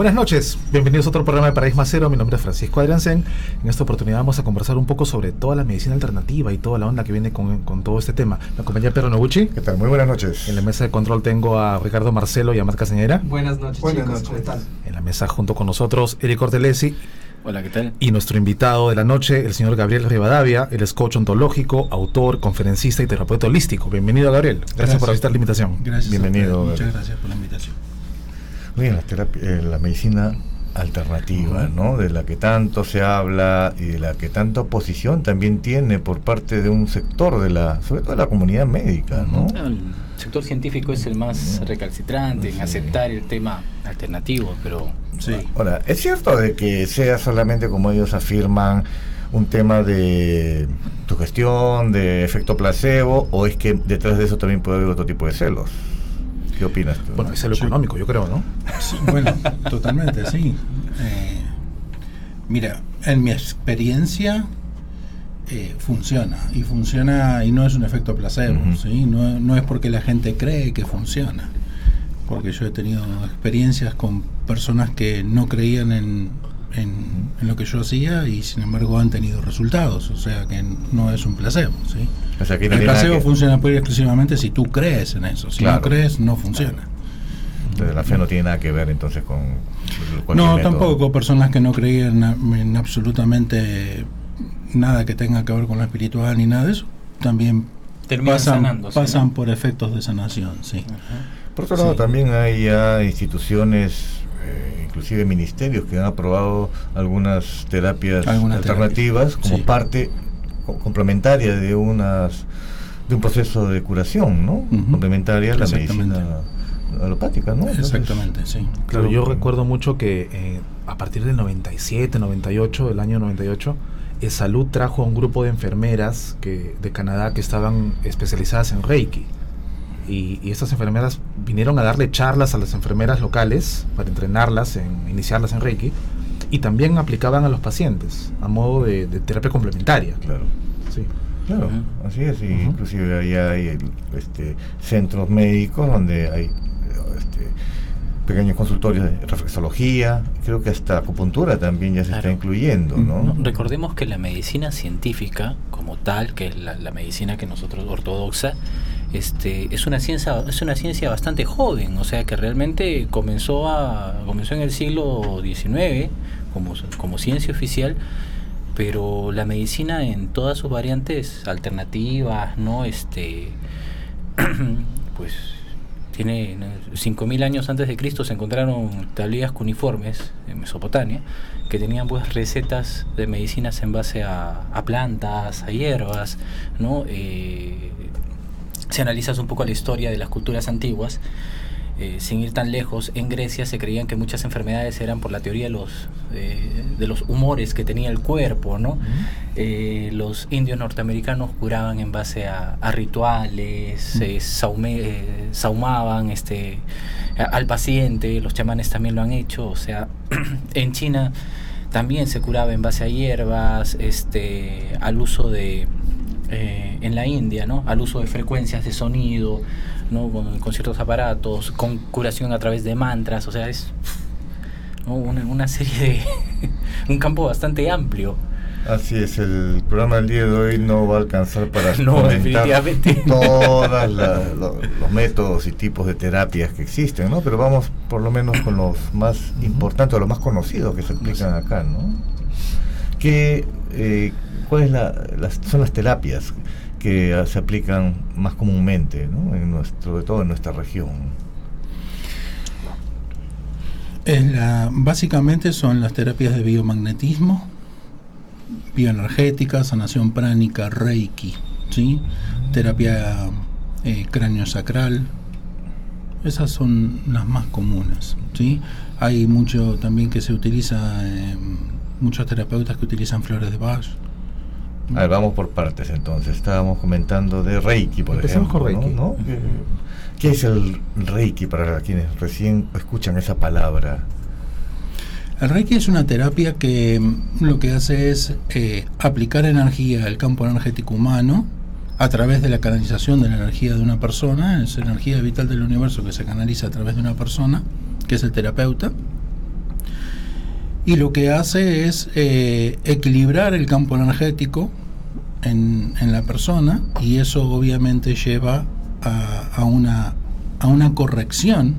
Buenas noches, bienvenidos a otro programa de Paradigma Cero. Mi nombre es Francisco Adriansen. En esta oportunidad vamos a conversar un poco sobre toda la medicina alternativa y toda la onda que viene con, todo este tema. Me acompaña Pedro Noguchi. ¿Qué tal? Muy buenas noches. En la mesa de control tengo a Ricardo Marcelo y a Marca Caseñera. Buenas noches, buenas chicos. Noches. ¿Qué tal? En la mesa junto con nosotros, Eric Ortelesi. Hola, ¿qué tal? Y nuestro invitado de la noche, el señor Gabriel Rivadavia, el es coach ontológico, autor, conferencista y terapeuta holístico. Bienvenido, Gabriel. Gracias, por visitar la invitación. Gracias. Bienvenido. Muchas gracias por la invitación. Bien, la, eh, la medicina alternativa, ¿no? De la que tanto se habla y de la que tanta oposición también tiene por parte de un sector de la, sobre todo de la comunidad médica, ¿no? El sector científico es el más recalcitrante en aceptar el tema alternativo, pero sí. Ahora, es cierto de que sea solamente como ellos afirman un tema de tu gestión, de efecto placebo, o es que detrás de eso también puede haber otro tipo de celos. ¿Qué opinas tú? Bueno, es lo económico, yo creo, ¿no? bueno, totalmente, sí. Eh, mira, en mi experiencia eh, funciona, y funciona, y no es un efecto placebo, ¿sí? No, no es porque la gente cree que funciona, porque yo he tenido experiencias con personas que no creían en, en, lo que yo hacía y sin embargo han tenido resultados, o sea que no es un placebo. ¿sí? el placebo funciona pura y exclusivamente si tú crees en eso, si no crees no funciona. Entonces la fe no tiene nada que ver entonces con... no, tampoco, personas que no creían en absolutamente nada que tenga que ver con lo espiritual ni nada de eso, también pasan, pasan por efectos de sanación, sí. Por otro lado, también hay ya instituciones eh, inclusive ministerios que han aprobado algunas terapias alternativas como parte complementaria de unas de un proceso de curación, ¿no? Complementaria a la medicina alopática, ¿no? Exactamente, sí. Claro, yo recuerdo mucho que eh, a partir del 97, 98, del año 98, eh, Salud trajo a un grupo de enfermeras que, de Canadá que estaban especializadas en Reiki y, estas enfermeras vinieron a darle charlas a las enfermeras locales para entrenarlas, en, iniciarlas en Reiki, y también aplicaban a los pacientes a modo de, terapia complementaria. Claro. Sí. Claro, así es, inclusive ahí hay este, centros médicos donde hay este, pequeños consultorios de reflexología, creo que hasta acupuntura también ya se está incluyendo, ¿no? Recordemos que la medicina científica, como tal, que es la, la medicina que nosotros ortodoxa, este, es una ciencia es una ciencia bastante joven o sea que realmente comenzó a comenzó en el siglo XIX como, como ciencia oficial pero la medicina en todas sus variantes alternativas no este pues tiene 5000 años antes de Cristo se encontraron tablillas cuniformes en Mesopotamia que tenían pues recetas de medicinas en base a, plantas, a hierbas, ¿no? Eh, si analizas un poco la historia de las culturas antiguas, eh, sin ir tan lejos, en Grecia se creían que muchas enfermedades eran por la teoría de los, eh, de los humores que tenía el cuerpo, ¿no? Eh, los indios norteamericanos curaban en base a, rituales, saumaban este, al paciente, los chamanes también lo han hecho, o sea, en China también se curaba en base a hierbas, este, al uso de eh, en la India, ¿no? al uso de frecuencias de sonido, ¿no? con, ciertos aparatos, con curación a través de mantras, o sea, es una, serie de... un campo bastante amplio. Así es, el programa del día de hoy no va a alcanzar para no, definitivamente. todos los métodos y tipos de terapias que existen, ¿no? Pero vamos por lo menos con los más importantes, los más conocidos que se aplican acá, ¿no? Que eh, cuáles son las terapias que se aplican más comúnmente, en nuestro, sobre todo en nuestra región. básicamente son las terapias de biomagnetismo, bioenergética, sanación pránica, reiki, ¿sí? terapia eh, cráneo sacral. Esas son las más comunes. ¿sí? Hay mucho también que se utiliza muchos terapeutas que utilizan flores de Bach. A ver, vamos por partes entonces. Estábamos comentando de Reiki, por Empecemos ejemplo. con Reiki. ¿no? ¿Qué, qué es el Reiki para quienes recién escuchan esa palabra? El Reiki es una terapia que mm, lo que hace es eh, aplicar energía al campo energético humano a través de la canalización de la energía de una persona, es energía vital del universo que se canaliza a través de una persona, que es el terapeuta. Y lo que hace es eh, equilibrar el campo energético en, en la persona y eso obviamente lleva a, a una, a una corrección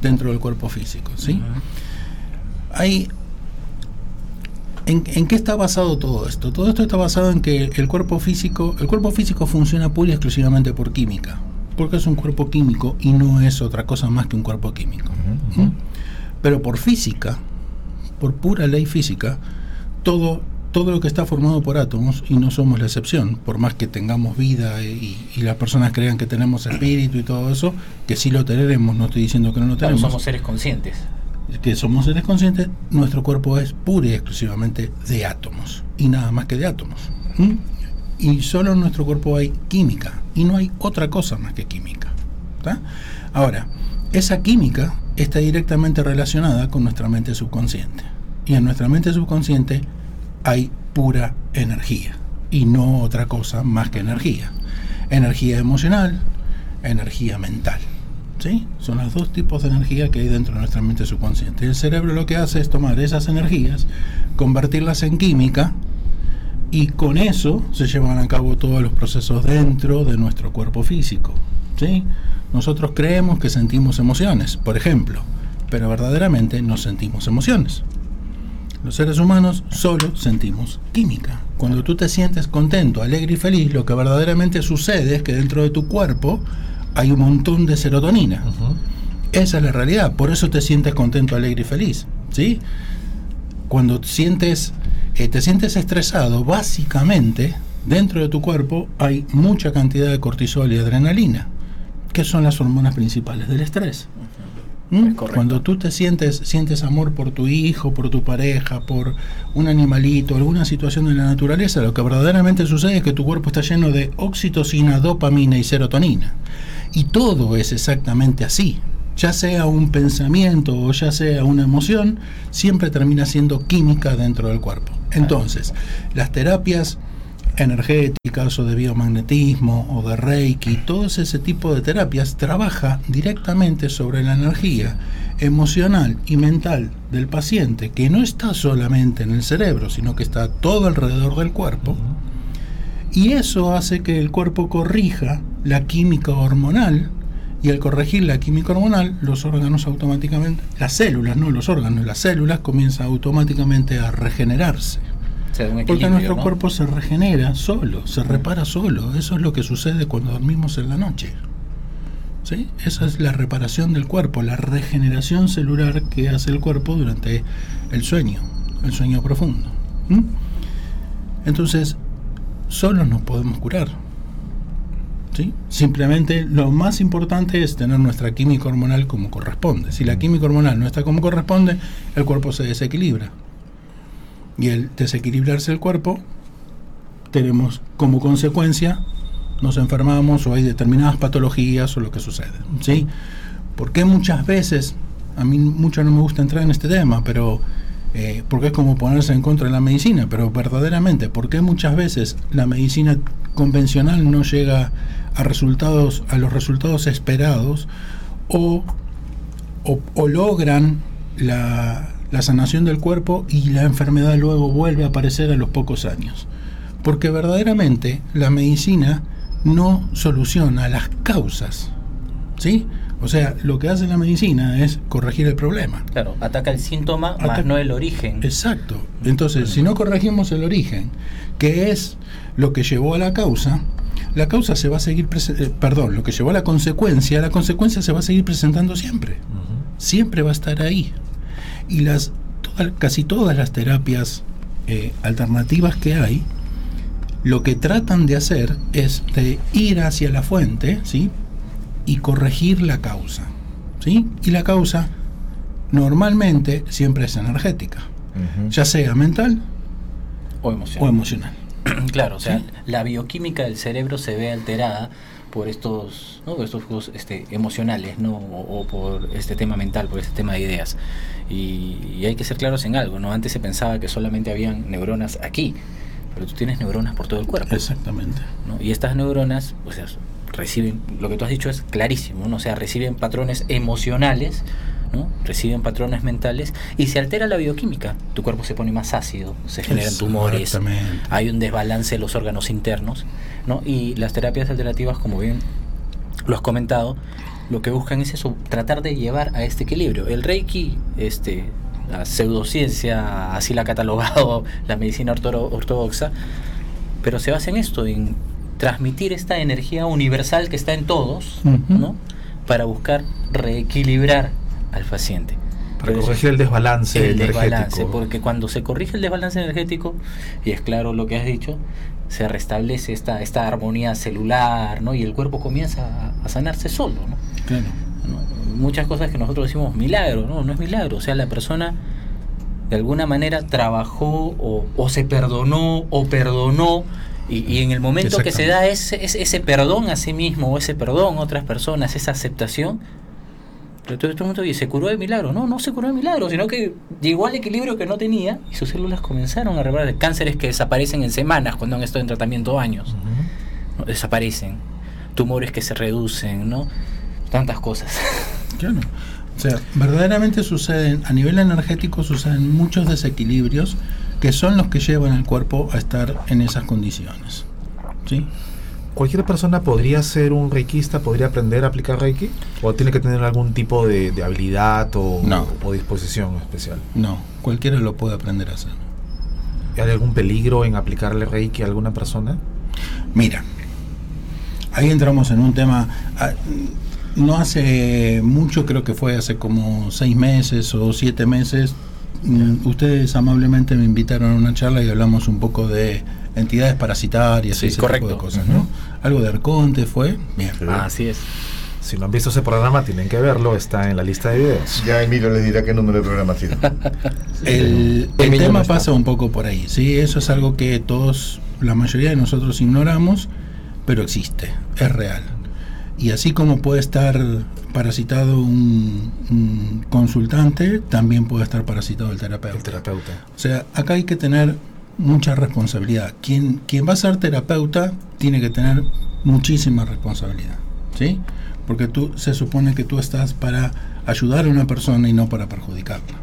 dentro del cuerpo físico. ¿sí? hay ¿en, en qué está basado todo esto? Todo esto está basado en que el cuerpo físico, el cuerpo físico funciona pura y exclusivamente por química, porque es un cuerpo químico y no es otra cosa más que un cuerpo químico. Pero por física, por pura ley física, todo todo lo que está formado por átomos, y no somos la excepción, por más que tengamos vida y, y las personas crean que tenemos espíritu y todo eso, que sí lo tenemos, no estoy diciendo que no lo Claro, tenemos somos seres conscientes. que somos seres conscientes, nuestro cuerpo es pura y exclusivamente de átomos y nada más que de átomos. ¿Mm? Y solo en nuestro cuerpo hay química y no hay otra cosa más que química. ¿tá? Ahora, esa química está directamente relacionada con nuestra mente subconsciente. Y en nuestra mente subconsciente hay pura energía y no otra cosa más que energía. Energía emocional, energía mental. ¿Sí? Son los dos tipos de energía que hay dentro de nuestra mente subconsciente. El cerebro lo que hace es tomar esas energías, convertirlas en química y con eso se llevan a cabo todos los procesos dentro de nuestro cuerpo físico. ¿sí? Nosotros creemos que sentimos emociones, por ejemplo, pero verdaderamente no sentimos emociones. Los seres humanos solo sentimos química. Cuando tú te sientes contento, alegre y feliz, lo que verdaderamente sucede es que dentro de tu cuerpo hay un montón de serotonina. Esa es la realidad, por eso te sientes contento, alegre y feliz, ¿sí? Cuando sientes, eh, te sientes estresado, básicamente dentro de tu cuerpo hay mucha cantidad de cortisol y adrenalina, que son las hormonas principales del estrés. ¿Mm? Es. Cuando tú te sientes, sientes amor por tu hijo, por tu pareja, por un animalito, alguna situación de la naturaleza, lo que verdaderamente sucede es que tu cuerpo está lleno de oxitocina, dopamina y serotonina. Y todo es exactamente así. Ya sea un pensamiento o ya sea una emoción, siempre termina siendo química dentro del cuerpo. Entonces, las terapias energéticas o de biomagnetismo o de reiki, todo ese tipo de terapias trabaja directamente sobre la energía emocional y mental del paciente, que no está solamente en el cerebro, sino que está todo alrededor del cuerpo. Y eso hace que el cuerpo corrija la química hormonal y al corregir la química hormonal, los órganos automáticamente, las células, no los órganos, las células comienzan automáticamente a regenerarse. O sea, un Porque nuestro ¿no? cuerpo se regenera solo, se repara solo. Eso es lo que sucede cuando dormimos en la noche. ¿Sí? Esa es la reparación del cuerpo, la regeneración celular que hace el cuerpo durante el sueño, el sueño profundo. ¿Mm? Entonces, solos nos podemos curar. ¿Sí? Simplemente lo más importante es tener nuestra química hormonal como corresponde. Si la química hormonal no está como corresponde, el cuerpo se desequilibra. Y el desequilibrarse el cuerpo, tenemos como consecuencia, nos enfermamos o hay determinadas patologías o lo que sucede. ¿sí? Porque muchas veces, a mí mucho no me gusta entrar en este tema, pero eh, porque es como ponerse en contra de la medicina, pero verdaderamente, ¿por qué muchas veces la medicina convencional no llega a resultados, a los resultados esperados o, o logran la, la sanación del cuerpo y la enfermedad luego vuelve a aparecer a los pocos años? Porque verdaderamente la medicina no soluciona las causas, ¿sí? O sea, lo que hace la medicina es corregir el problema. Claro, ataca el síntoma, más no el origen. Exacto. Entonces, si no corregimos el origen, que es lo que llevó a la causa, la causa se va a seguir, eh, perdón, lo que llevó a la consecuencia, la consecuencia se va a seguir presentando siempre. Siempre va a estar ahí. Y las toda- casi todas las terapias eh, alternativas que hay, lo que tratan de hacer es de ir hacia la fuente, ¿sí? Y corregir la causa, ¿sí? Y la causa normalmente siempre es energética. Ya sea mental O emocional. o emocional. Claro, o sea, Sí. la bioquímica del cerebro se ve alterada por estos, ¿no? por estos juegos este, emocionales, ¿no? O, o por este tema mental, por este tema de ideas. Y, y hay que ser claros en algo, ¿no? Antes se pensaba que solamente habían neuronas aquí, pero tú tienes neuronas por todo el cuerpo. Exactamente. ¿no? Y estas neuronas, o sea, reciben, lo que tú has dicho es clarísimo, ¿no? O sea, reciben patrones emocionales, ¿no? Reciben patrones mentales y se altera la bioquímica. Tu cuerpo se pone más ácido, se generan tumores, hay un desbalance de los órganos internos, ¿no? Y las terapias alternativas, como bien lo has comentado, lo que buscan es eso, tratar de llevar a este equilibrio. El Reiki, este, la pseudociencia, así la ha catalogado la medicina ortodoxa, pero se basa en esto, en transmitir esta energía universal que está en todos. ¿no? Para buscar reequilibrar al paciente. Para Pero corregir el desbalance el energético. desbalance, porque cuando se corrige el desbalance energético, y es claro lo que has dicho, se restablece esta, esta armonía celular, ¿no? Y el cuerpo comienza a, a sanarse solo, ¿no? Claro. ¿no? Muchas cosas que nosotros decimos milagro, no, no es milagro, o sea, la persona de alguna manera trabajó o, o se perdonó o perdonó y, y en el momento que se da ese, ese, ese perdón a sí mismo o ese perdón a otras personas, esa aceptación, todo este mundo dice, ¿se curó de milagro? No, no se curó de milagro, sino que llegó al equilibrio que no tenía y sus células comenzaron a reparar cánceres que desaparecen en semanas cuando han estado en tratamiento años. Desaparecen. Tumores que se reducen, ¿no? Tantas cosas. Claro. O sea, verdaderamente suceden, a nivel energético suceden muchos desequilibrios que son los que llevan al cuerpo a estar en esas condiciones. ¿Sí? ¿Cualquier persona podría ser un reikista, podría aprender a aplicar reiki? ¿O tiene que tener algún tipo de, de habilidad o, No. o disposición especial? No, cualquiera lo puede aprender a hacer. ¿Hay algún peligro en aplicarle reiki a alguna persona? Mira, ahí entramos en un tema. ah, No hace mucho, creo que fue hace como seis meses o siete meses, mm, ustedes amablemente me invitaron a una charla y hablamos un poco de entidades parasitarias Sí, y ese correcto. tipo de cosas, ¿no? Algo de Arconte fue. Bien. Sí. Así es. Si no han visto ese programa, tienen que verlo, está en la lista de videos. Ya Emilio les dirá qué número de programa sido. El, tema no pasa un poco por ahí, ¿sí? Eso es algo que todos, la mayoría de nosotros ignoramos, pero existe, es real. Y así como puede estar parasitado un, un consultante, también puede estar parasitado el El terapeuta. terapeuta. O sea, acá hay que tener mucha responsabilidad. Quien, quien va a ser terapeuta tiene que tener muchísima responsabilidad, ¿sí? Porque tú se supone que tú estás para ayudar a una persona y no para perjudicarla.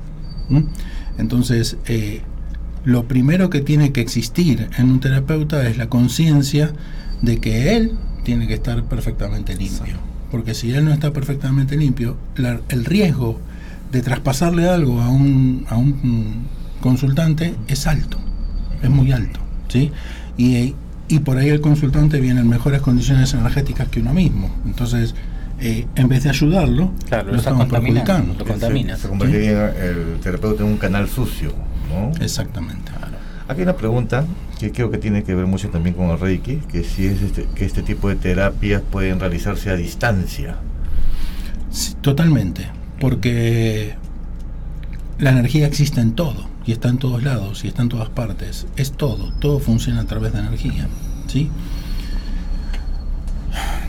Entonces, eh, lo primero que tiene que existir en un terapeuta es la conciencia de que él tiene que estar perfectamente limpio. Porque si él no está perfectamente limpio, la- el riesgo de traspasarle algo a un, a un consultante es alto, es muy alto. ¿sí? Y, y por ahí el consultante viene en mejores condiciones energéticas que uno mismo. Entonces, eh, en vez de ayudarlo, Claro, lo lo está estamos contaminando. perjudicando. Lo. Se, se convertiría el terapeuta en un canal sucio, ¿no? Exactamente. Aquí hay una pregunta que creo que tiene que ver mucho también con el Reiki, que si es este, que este tipo de terapias pueden realizarse a distancia. Sí, totalmente, porque la energía existe en todo y está en todos lados y está en todas partes. Es todo, todo funciona a través de energía, ¿sí?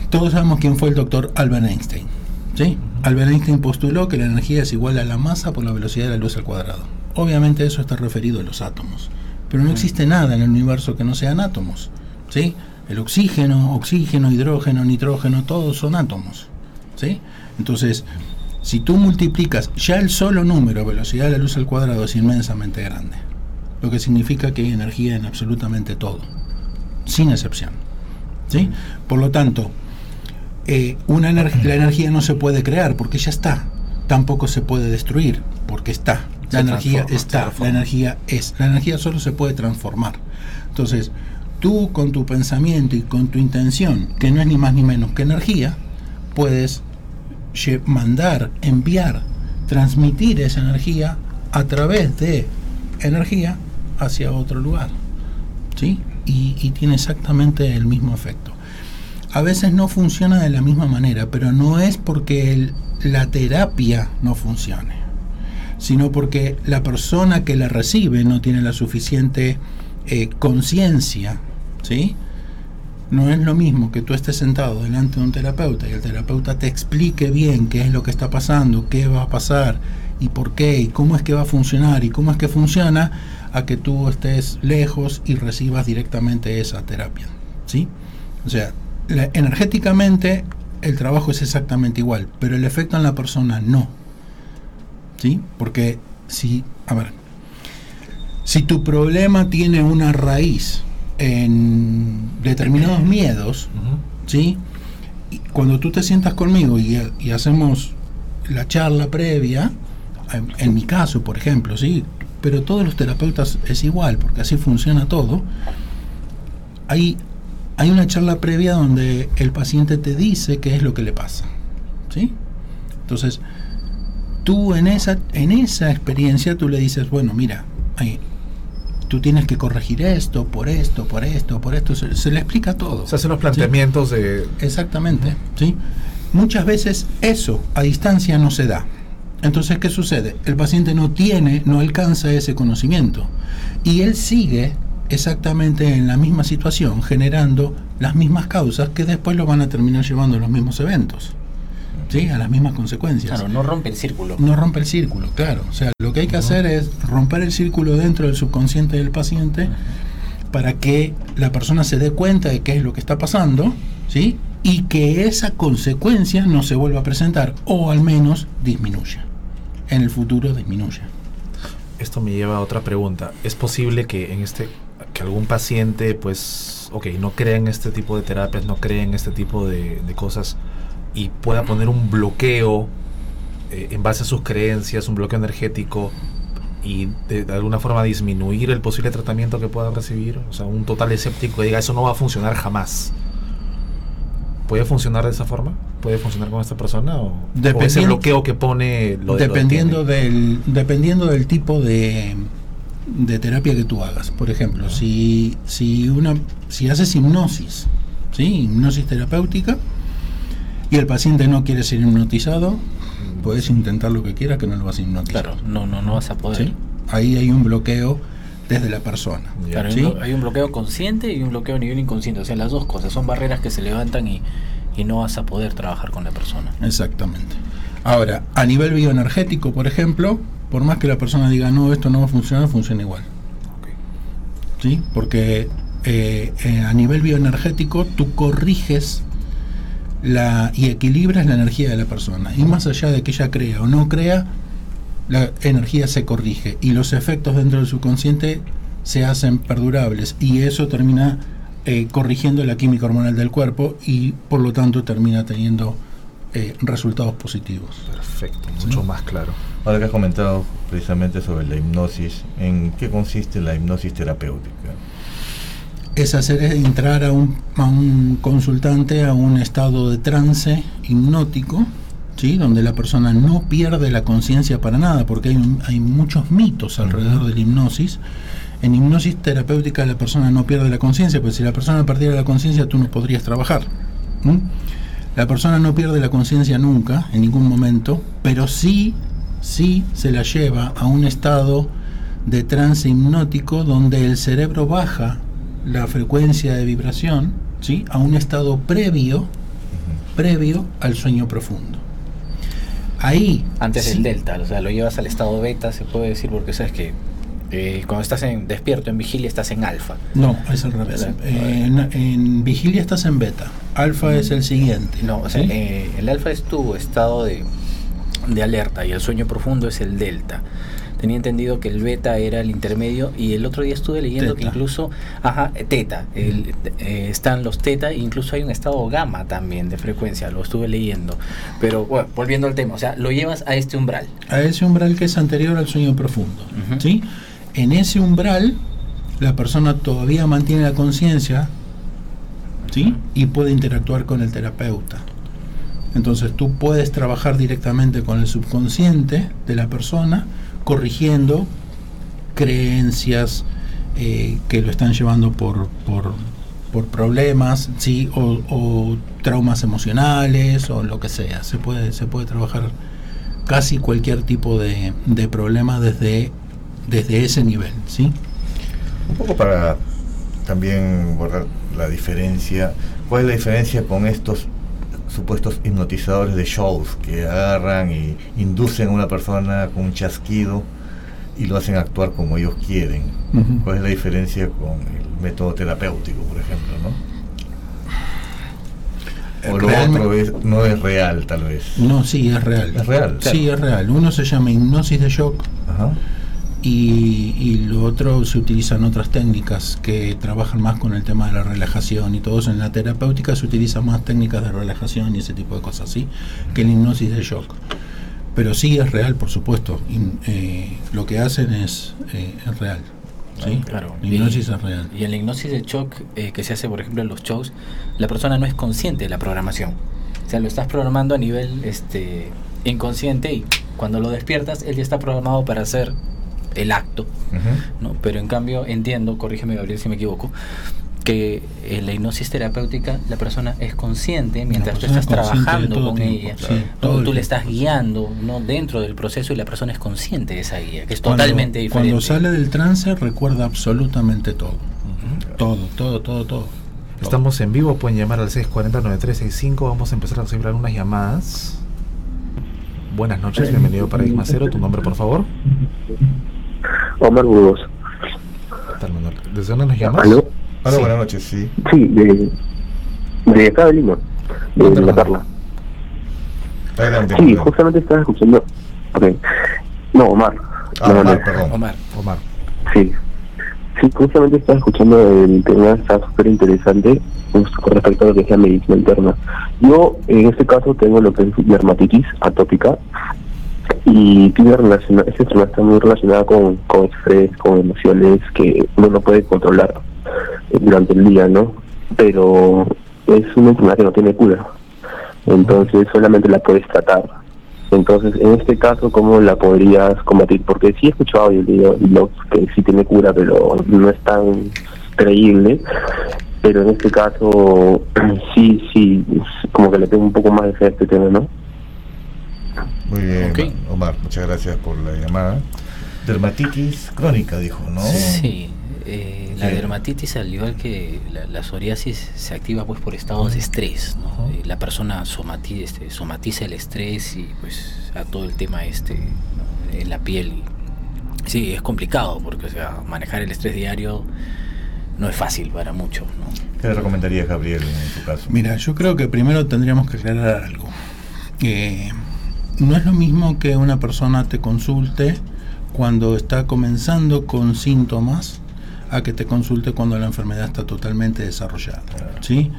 Todos sabemos quién fue el doctor Albert Einstein, ¿sí? Albert Einstein postuló que la energía es igual a la masa por la velocidad de la luz al cuadrado. Obviamente eso está referido a los átomos, pero no existe nada en el universo que no sean átomos, ¿sí? El oxígeno, oxígeno, hidrógeno, nitrógeno, todos son átomos, ¿sí? Entonces, si tú multiplicas ya el solo número, velocidad de la luz al cuadrado, es inmensamente grande. Lo que significa que hay energía en absolutamente todo, sin excepción. ¿sí? Por lo tanto, eh, una ener- la energía no se puede crear porque ya está. Tampoco se puede destruir porque está. La energía está, la energía es. La energía solo se puede transformar. Entonces, tú con tu pensamiento y con tu intención, que no es ni más ni menos que energía, puedes mandar, enviar, transmitir esa energía a través de energía hacia otro lugar. ¿Sí? Y, y tiene exactamente el mismo efecto. A veces no funciona de la misma manera, pero no es porque el- la terapia no funcione, sino porque la persona que la recibe no tiene la suficiente eh, conciencia, ¿sí? No es lo mismo que tú estés sentado delante de un terapeuta y el terapeuta te explique bien qué es lo que está pasando, qué va a pasar y por qué y cómo es que va a funcionar y cómo es que funciona a que tú estés lejos y recibas directamente esa terapia, ¿sí? O sea, energéticamente el trabajo es exactamente igual, pero el efecto en la persona no. ¿Sí? Porque si, a ver, si tu problema tiene una raíz en determinados miedos. ¿sí? Y cuando tú te sientas conmigo y, y hacemos la charla previa, en, en mi caso, por ejemplo, ¿sí? Pero todos los terapeutas es igual, porque así funciona todo. Hay, hay una charla previa donde el paciente te dice qué es lo que le pasa, ¿sí? Entonces, tú en esa, en esa experiencia tú le dices, bueno, mira, ahí, tú tienes que corregir esto, por esto, por esto, por esto, se, se le explica todo. Se hacen los ¿sí? planteamientos de... Exactamente, ¿sí? Muchas veces eso a distancia no se da. Entonces, ¿qué sucede? El paciente no tiene, no alcanza ese conocimiento y él sigue exactamente en la misma situación, generando las mismas causas que después lo van a terminar llevando a los mismos eventos, ¿sí? A las mismas consecuencias. Claro, no rompe el círculo. No rompe el círculo, claro. O sea, lo que hay que hacer es romper el círculo dentro del subconsciente del paciente para que la persona se dé cuenta de qué es lo que está pasando, ¿sí? Y que esa consecuencia no se vuelva a presentar, o al menos disminuya. En el futuro disminuya. Esto me lleva a otra pregunta. ¿Es posible que en este que algún paciente, pues, ok, no cree en este tipo de terapias, no cree en este tipo de, de cosas y pueda poner un bloqueo eh, en base a sus creencias, un bloqueo energético y de, de alguna forma disminuir el posible tratamiento que pueda recibir? O sea, un total escéptico que diga eso no va a funcionar jamás. ¿Puede funcionar de esa forma? ¿Puede funcionar con esta persona? ¿O, o ese Dependiendo- bloqueo que pone lo de- lo dependiendo, detiene? del, dependiendo del tipo de, de terapia que tú hagas. Por ejemplo, si, si, una, si haces hipnosis, ¿sí? hipnosis terapéutica, y el paciente no quiere ser hipnotizado, puedes intentar lo que quieras que no lo vas a hipnotizar. Claro, no, no, no vas a poder. ¿sí? Ahí hay un bloqueo desde la persona. Claro, hay, ¿Sí? un, blo- hay un bloqueo consciente y un bloqueo a nivel inconsciente. O sea, las dos cosas son barreras que se levantan y, y no vas a poder trabajar con la persona. Exactamente. Ahora, a nivel bioenergético, por ejemplo, por más que la persona diga no, esto no va a funcionar, funciona igual. ¿sí? Porque eh, eh, a nivel bioenergético tú corriges la, y equilibras la energía de la persona. Y más allá de que ella crea o no crea, la energía se corrige y los efectos dentro del subconsciente se hacen perdurables y eso termina eh, corrigiendo la química hormonal del cuerpo y por lo tanto termina teniendo eh, resultados positivos. Perfecto, mucho más claro. Ahora que has comentado precisamente sobre la hipnosis, ¿en qué consiste la hipnosis terapéutica? Es hacer entrar a un, consultante a un estado de trance hipnótico, ¿sí? donde la persona no pierde la conciencia para nada, porque hay, muchos mitos alrededor de la hipnosis. En hipnosis terapéutica la persona no pierde la conciencia, pues si la persona perdiera la conciencia tú no podrías trabajar. La persona no pierde la conciencia nunca, en ningún momento, pero sí, sí se la lleva a un estado de trance hipnótico donde el cerebro baja la frecuencia de vibración ¿sí? a un estado previo, previo al sueño profundo. Ahí. Antes sí, del delta, o sea, lo llevas al estado beta, se puede decir, porque sabes que eh, cuando estás en despierto en vigilia estás en alfa. No, es al revés. ¿Verdad? En, en vigilia estás en beta. Alfa es el siguiente. No, o sea, ¿sí? eh, el alfa es tu estado de, de alerta y el sueño profundo es el delta. Tenía entendido que el beta era el intermedio y el otro día estuve leyendo que incluso, ajá, teta, el- eh, están los teta incluso hay un estado gamma también de frecuencia, lo estuve leyendo. Pero bueno, volviendo al tema, o sea, lo llevas a este umbral. a ese umbral que es anterior al sueño profundo. Ujú. ¿sí? En ese umbral, la persona todavía mantiene la conciencia ¿sí? y puede interactuar con el terapeuta. Entonces tú puedes trabajar directamente con el subconsciente de la persona, corrigiendo creencias eh, que lo están llevando por, por, problemas, ¿sí? o, o traumas emocionales o lo que sea. Se puede, se puede trabajar casi cualquier tipo de, de problema desde, desde ese nivel, ¿sí? Un poco para también borrar la diferencia, ¿cuál es la diferencia con estos supuestos hipnotizadores de shows que agarran y inducen a una persona con un chasquido y lo hacen actuar como ellos quieren? Ujú. ¿Cuál es la diferencia con el método terapéutico, por ejemplo, no? O lo Realme- otro es, no es real, tal vez. No, sí, es real. Es real. Sí, es real. Uno se llama hipnosis de shock Ajá. Y, y lo otro se utilizan otras técnicas que trabajan más con el tema de la relajación y todo eso. En la terapéutica se utilizan más técnicas de relajación y ese tipo de cosas, ¿sí? Que el hipnosis de shock. Pero sí es real, por supuesto. In- eh, lo que hacen es, eh, es real. ¿sí? Claro. La hipnosis Y- es real. Y en la hipnosis de shock eh, que se hace, por ejemplo, en los shows, la persona no es consciente de la programación. O sea, lo estás programando a nivel este, inconsciente y cuando lo despiertas, él ya está programado para hacer el acto. ¿no? Pero en cambio, entiendo, corrígeme Gabriel si me equivoco, que en la hipnosis terapéutica la persona es consciente mientras tú estás es trabajando con tiempo, ella. sí, tú le estás guiando ¿no? dentro del proceso y la persona es consciente de esa guía, que es Cuando- totalmente diferente. Cuando sale del trance recuerda absolutamente todo. Todo, todo, todo, todo. Estamos en vivo, pueden llamar al 640-9365. Vamos a empezar a recibir algunas llamadas. Buenas noches, bienvenido a Paradigma Cero. Tu nombre, por favor. Omar Burgos. ¿Desde dónde nos llamas? ¿Aló? Hola, Sí. buenas noches, sí. Sí, de, de acá de Lima, de ¿Dónde, La? Carla. Adelante. Sí, justamente estaba escuchando. Ok. No, Omar. Ah, No, Omar, no. perdón. Omar, Omar. Sí. Sí, justamente estaba escuchando el tema, está súper interesante pues, con respecto a lo que es la medicina interna. Yo, en este caso, tengo lo que es dermatitis atópica y tiene relaciona, esta está muy relacionada con, con estrés, con emociones que uno no puede controlar eh, durante el día, ¿no? Pero es una enfermedad que no tiene cura, entonces solamente la puedes tratar. Entonces, en este caso, ¿cómo la podrías combatir? Porque sí he escuchado y he leído blogs que sí tiene cura, pero no es tan creíble. Pero en este caso, sí, sí, como que le tengo un poco más de fe a este tema, ¿no? Muy bien, Ok. Omar, muchas gracias por la llamada. Dermatitis crónica, dijo, ¿no? Sí, eh, la dermatitis al igual que la, la psoriasis se activa pues por estados de estrés, ¿no? Eh, La persona somati- este, somatiza el estrés y pues a todo el tema este ¿no? en la piel. y- sí, es complicado porque o sea, manejar el estrés diario no es fácil para muchos, ¿no? ¿Qué le recomendarías, Gabriel, en tu caso? Mira, yo creo que primero tendríamos que aclarar algo. Eh, no es lo mismo que una persona te consulte cuando está comenzando con síntomas a que te consulte cuando la enfermedad está totalmente desarrollada. ¿sí?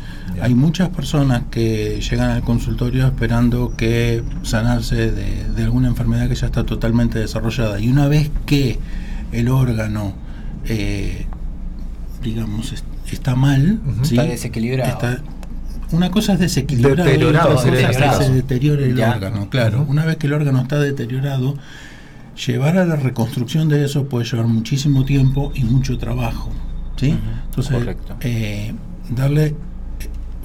Hay muchas personas que llegan al consultorio esperando que sanarse de, de alguna enfermedad que ya está totalmente desarrollada. Y una vez que el órgano, eh, digamos, est- está mal. Está desequilibrado. Está- una cosa es desequilibrado, Deteriorado, y otra cosa es que se deteriore el Ya. órgano. Claro, una vez que el órgano está deteriorado, llevar a la reconstrucción de eso puede llevar muchísimo tiempo y mucho trabajo. ¿sí? Entonces, correcto. eh, darle eh,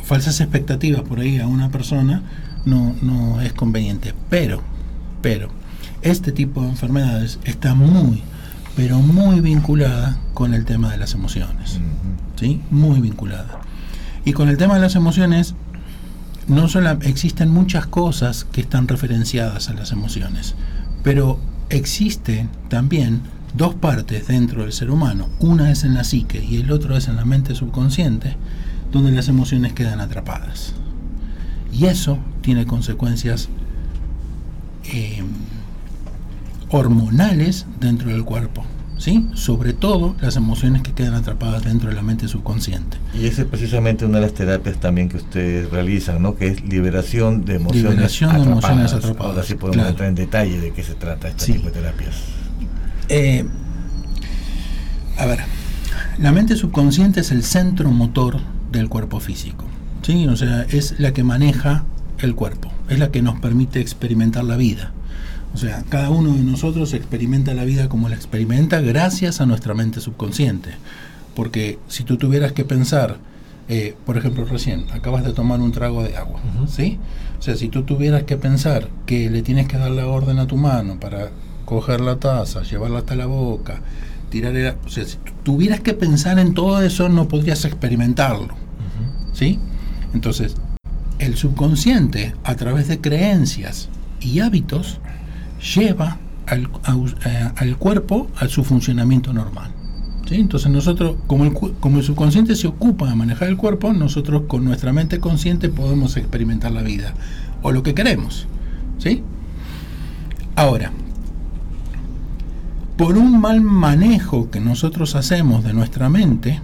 falsas expectativas por ahí a una persona no, no es conveniente. Pero, pero, este tipo de enfermedades está muy, pero muy vinculada con el tema de las emociones. ¿sí? Muy vinculada. Y con el tema de las emociones, no solo existen muchas cosas que están referenciadas a las emociones, pero existen también dos partes dentro del ser humano. Una es en la psique y el otro es en la mente subconsciente, donde las emociones quedan atrapadas. Y eso tiene consecuencias eh, hormonales dentro del cuerpo. ¿Sí? Sobre todo las emociones que quedan atrapadas dentro de la mente subconsciente. Y esa es precisamente una de las terapias también que ustedes realizan, ¿no? Que es liberación de emociones Liberación de emociones atrapadas, Ahora sí podemos claro. entrar en detalle de qué se trata este Sí. tipo de terapias. Eh, a ver, la mente subconsciente es el centro motor del cuerpo físico. ¿sí? O sea, es la que maneja el cuerpo, es la que nos permite experimentar la vida. O sea, cada uno de nosotros experimenta la vida como la experimenta gracias a nuestra mente subconsciente. Porque si tú tuvieras que pensar eh, por ejemplo, recién acabas de tomar un trago de agua. ¿sí? O sea, si tú tuvieras que pensar que le tienes que dar la orden a tu mano para coger la taza, llevarla hasta la boca, tirar el... O sea, si tuvieras que pensar en todo eso, no podrías experimentarlo. ¿sí? Entonces, el subconsciente, a través de creencias y hábitos, lleva al, eh, al cuerpo a su funcionamiento normal. ¿sí? Entonces nosotros, como el, como el subconsciente se ocupa de manejar el cuerpo, nosotros con nuestra mente consciente podemos experimentar la vida o lo que queremos. ¿sí? Ahora, por un mal manejo que nosotros hacemos de nuestra mente,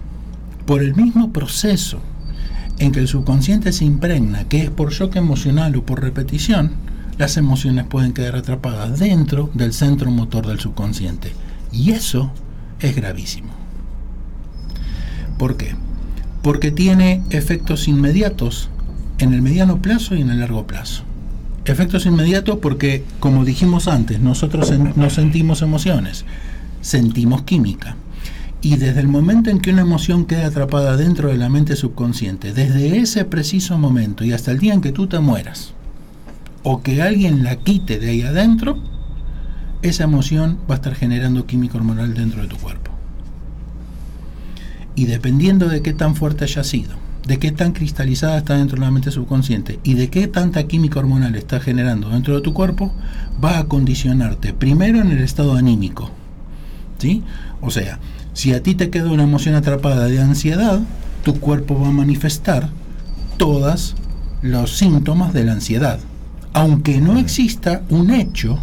por el mismo proceso en que el subconsciente se impregna, que es por shock emocional o por repetición, las emociones pueden quedar atrapadas dentro del centro motor del subconsciente. Y eso es gravísimo. ¿Por qué? Porque tiene efectos inmediatos en el mediano plazo y en el largo plazo. Efectos inmediatos porque, como dijimos antes, nosotros no sentimos emociones, sentimos química. Y desde el momento en que una emoción queda atrapada dentro de la mente subconsciente, desde ese preciso momento y hasta el día en que tú te mueras, o que alguien la quite de ahí adentro, esa emoción va a estar generando química hormonal dentro de tu cuerpo. Y dependiendo de qué tan fuerte haya sido, de qué tan cristalizada está dentro de la mente subconsciente y de qué tanta química hormonal está generando dentro de tu cuerpo, va a condicionarte primero en el estado anímico. ¿Sí? O sea, si a ti te queda una emoción atrapada de ansiedad, tu cuerpo va a manifestar todos los síntomas de la ansiedad, aunque no exista un hecho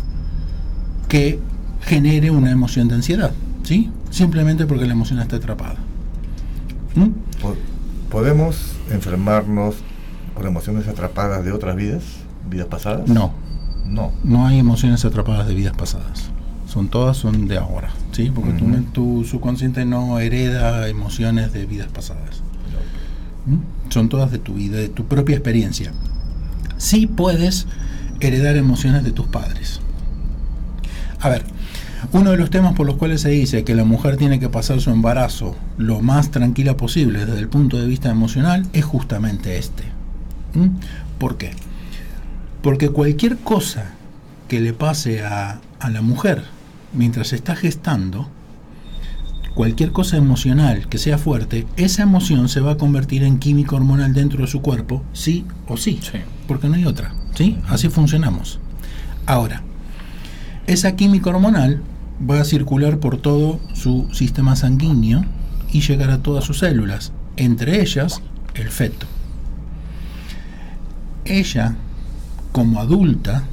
que genere una emoción de ansiedad, ¿sí? Simplemente porque la emoción está atrapada. ¿Mm? Po- ¿Podemos enfermarnos por emociones atrapadas de otras vidas? ¿Vidas pasadas? No, No. no hay emociones atrapadas de vidas pasadas. Son todas son de ahora, ¿sí? Porque tu tu, subconsciente no hereda emociones de vidas pasadas. ¿Mm? Son todas de tu vida, de tu propia experiencia. Sí puedes heredar emociones de tus padres. A ver, uno de los temas por los cuales se dice que la mujer tiene que pasar su embarazo lo más tranquila posible desde el punto de vista emocional es justamente este. ¿Mm? ¿Por qué? Porque cualquier cosa que le pase a, a la mujer mientras está gestando, cualquier cosa emocional que sea fuerte, esa emoción se va a convertir en química hormonal dentro de su cuerpo, sí o sí, Sí. porque no hay otra, ¿sí? Así funcionamos. Ahora, esa química hormonal va a circular por todo su sistema sanguíneo y llegar a todas sus células, entre ellas el feto. Ella, como adulta,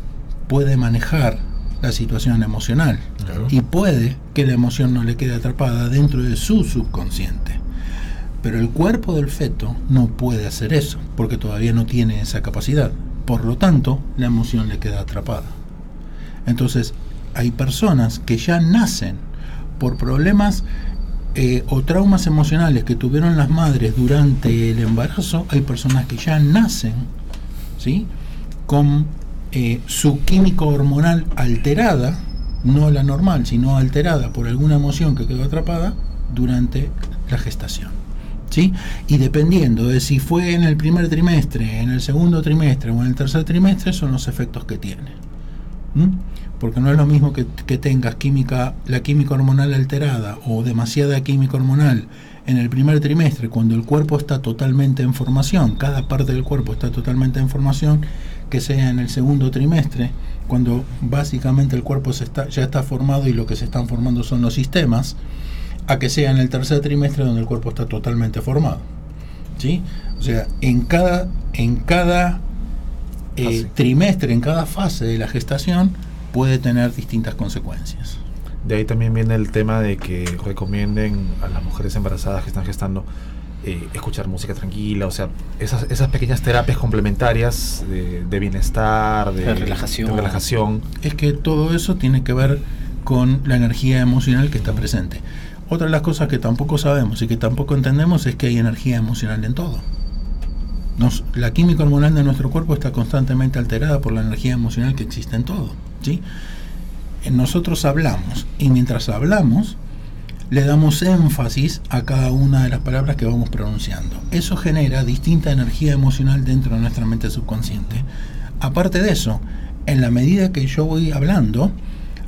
puede manejar la situación emocional Claro. y puede que la emoción no le quede atrapada dentro de su subconsciente. Pero el cuerpo del feto no puede hacer eso, porque todavía no tiene esa capacidad. Por lo tanto, la emoción le queda atrapada. Entonces, hay personas que ya nacen por problemas eh, o traumas emocionales que tuvieron las madres durante el embarazo. Hay personas que ya nacen, ¿sí? Con eh, su química hormonal alterada, no la normal, sino alterada por alguna emoción que quedó atrapada durante la gestación. ¿Sí? Y dependiendo de si fue en el primer trimestre, en el segundo trimestre o en el tercer trimestre, son los efectos que tiene. Porque no es lo mismo que, que tengas química, la química hormonal alterada o demasiada química hormonal en el primer trimestre, cuando el cuerpo está totalmente en formación, cada parte del cuerpo está totalmente en formación, que sea en el segundo trimestre, cuando básicamente el cuerpo se está, ya está formado y lo que se están formando son los sistemas, a que sea en el tercer trimestre donde el cuerpo está totalmente formado. ¿Sí? O sea, en cada, en cada eh, trimestre, en cada fase de la gestación, puede tener distintas consecuencias. De ahí también viene el tema de que recomienden a las mujeres embarazadas que están gestando eh, escuchar música tranquila, o sea, esas, esas pequeñas terapias complementarias de, de bienestar, de, De relajación. de relajación. es que todo eso tiene que ver con la energía emocional que está presente. Otra de las cosas que tampoco sabemos y que tampoco entendemos es que hay energía emocional en todo. Nos- la química hormonal de nuestro cuerpo está constantemente alterada por la energía emocional que existe en todo. ¿sí? Eh, Nosotros hablamos y mientras hablamos, le damos énfasis a cada una de las palabras que vamos pronunciando. Eso genera distinta energía emocional dentro de nuestra mente subconsciente. Aparte de eso, en la medida que yo voy hablando,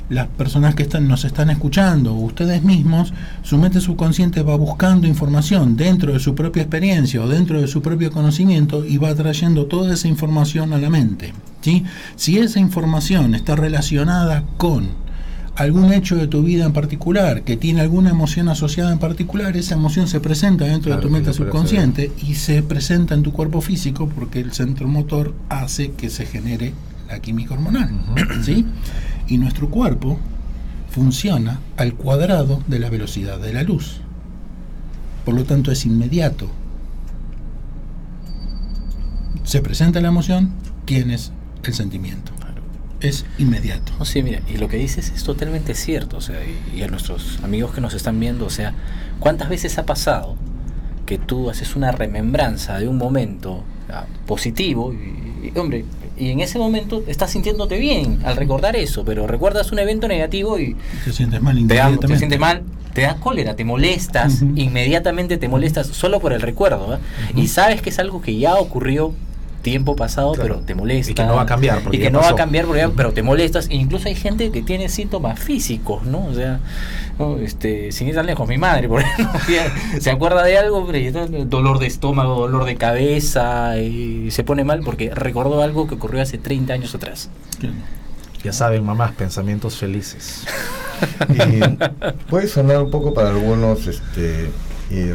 las personas que están, nos están escuchando, ustedes mismos, su mente subconsciente va buscando información dentro de su propia experiencia o dentro de su propio conocimiento y va trayendo toda esa información a la mente. ¿sí? Si esa información está relacionada con algún hecho de tu vida en particular, que tiene alguna emoción asociada en particular, esa emoción se presenta dentro de tu mente subconsciente y se presenta en tu cuerpo físico porque el centro motor hace que se genere la química hormonal. ¿sí? Y nuestro cuerpo funciona al cuadrado de la velocidad de la luz. Por lo tanto es inmediato. Se presenta la emoción, tienes el sentimiento es inmediato. No, sí, mira, y lo que dices es totalmente cierto, o sea, y, a nuestros amigos que nos están viendo, o sea, ¿cuántas veces ha pasado que tú haces una remembranza de un momento ah, positivo y, hombre, y en ese momento estás sintiéndote bien al recordar eso, pero recuerdas un evento negativo y te sientes mal inmediatamente. Te, sientes mal, te da cólera, te molestas, inmediatamente te molestas solo por el recuerdo, y sabes que es algo que ya ocurrió tiempo pasado, pero te molesta. Y que no va a cambiar. Y que no va a cambiar, pero te molestas. E incluso hay gente que tiene síntomas físicos, ¿no? O sea, este, sin ir tan lejos, mi madre, por ejemplo, se acuerda de algo, dolor de estómago, dolor de cabeza, y se pone mal porque recordó algo que ocurrió hace 30 años atrás. Ya saben, mamás, pensamientos felices. puede sonar un poco para algunos este,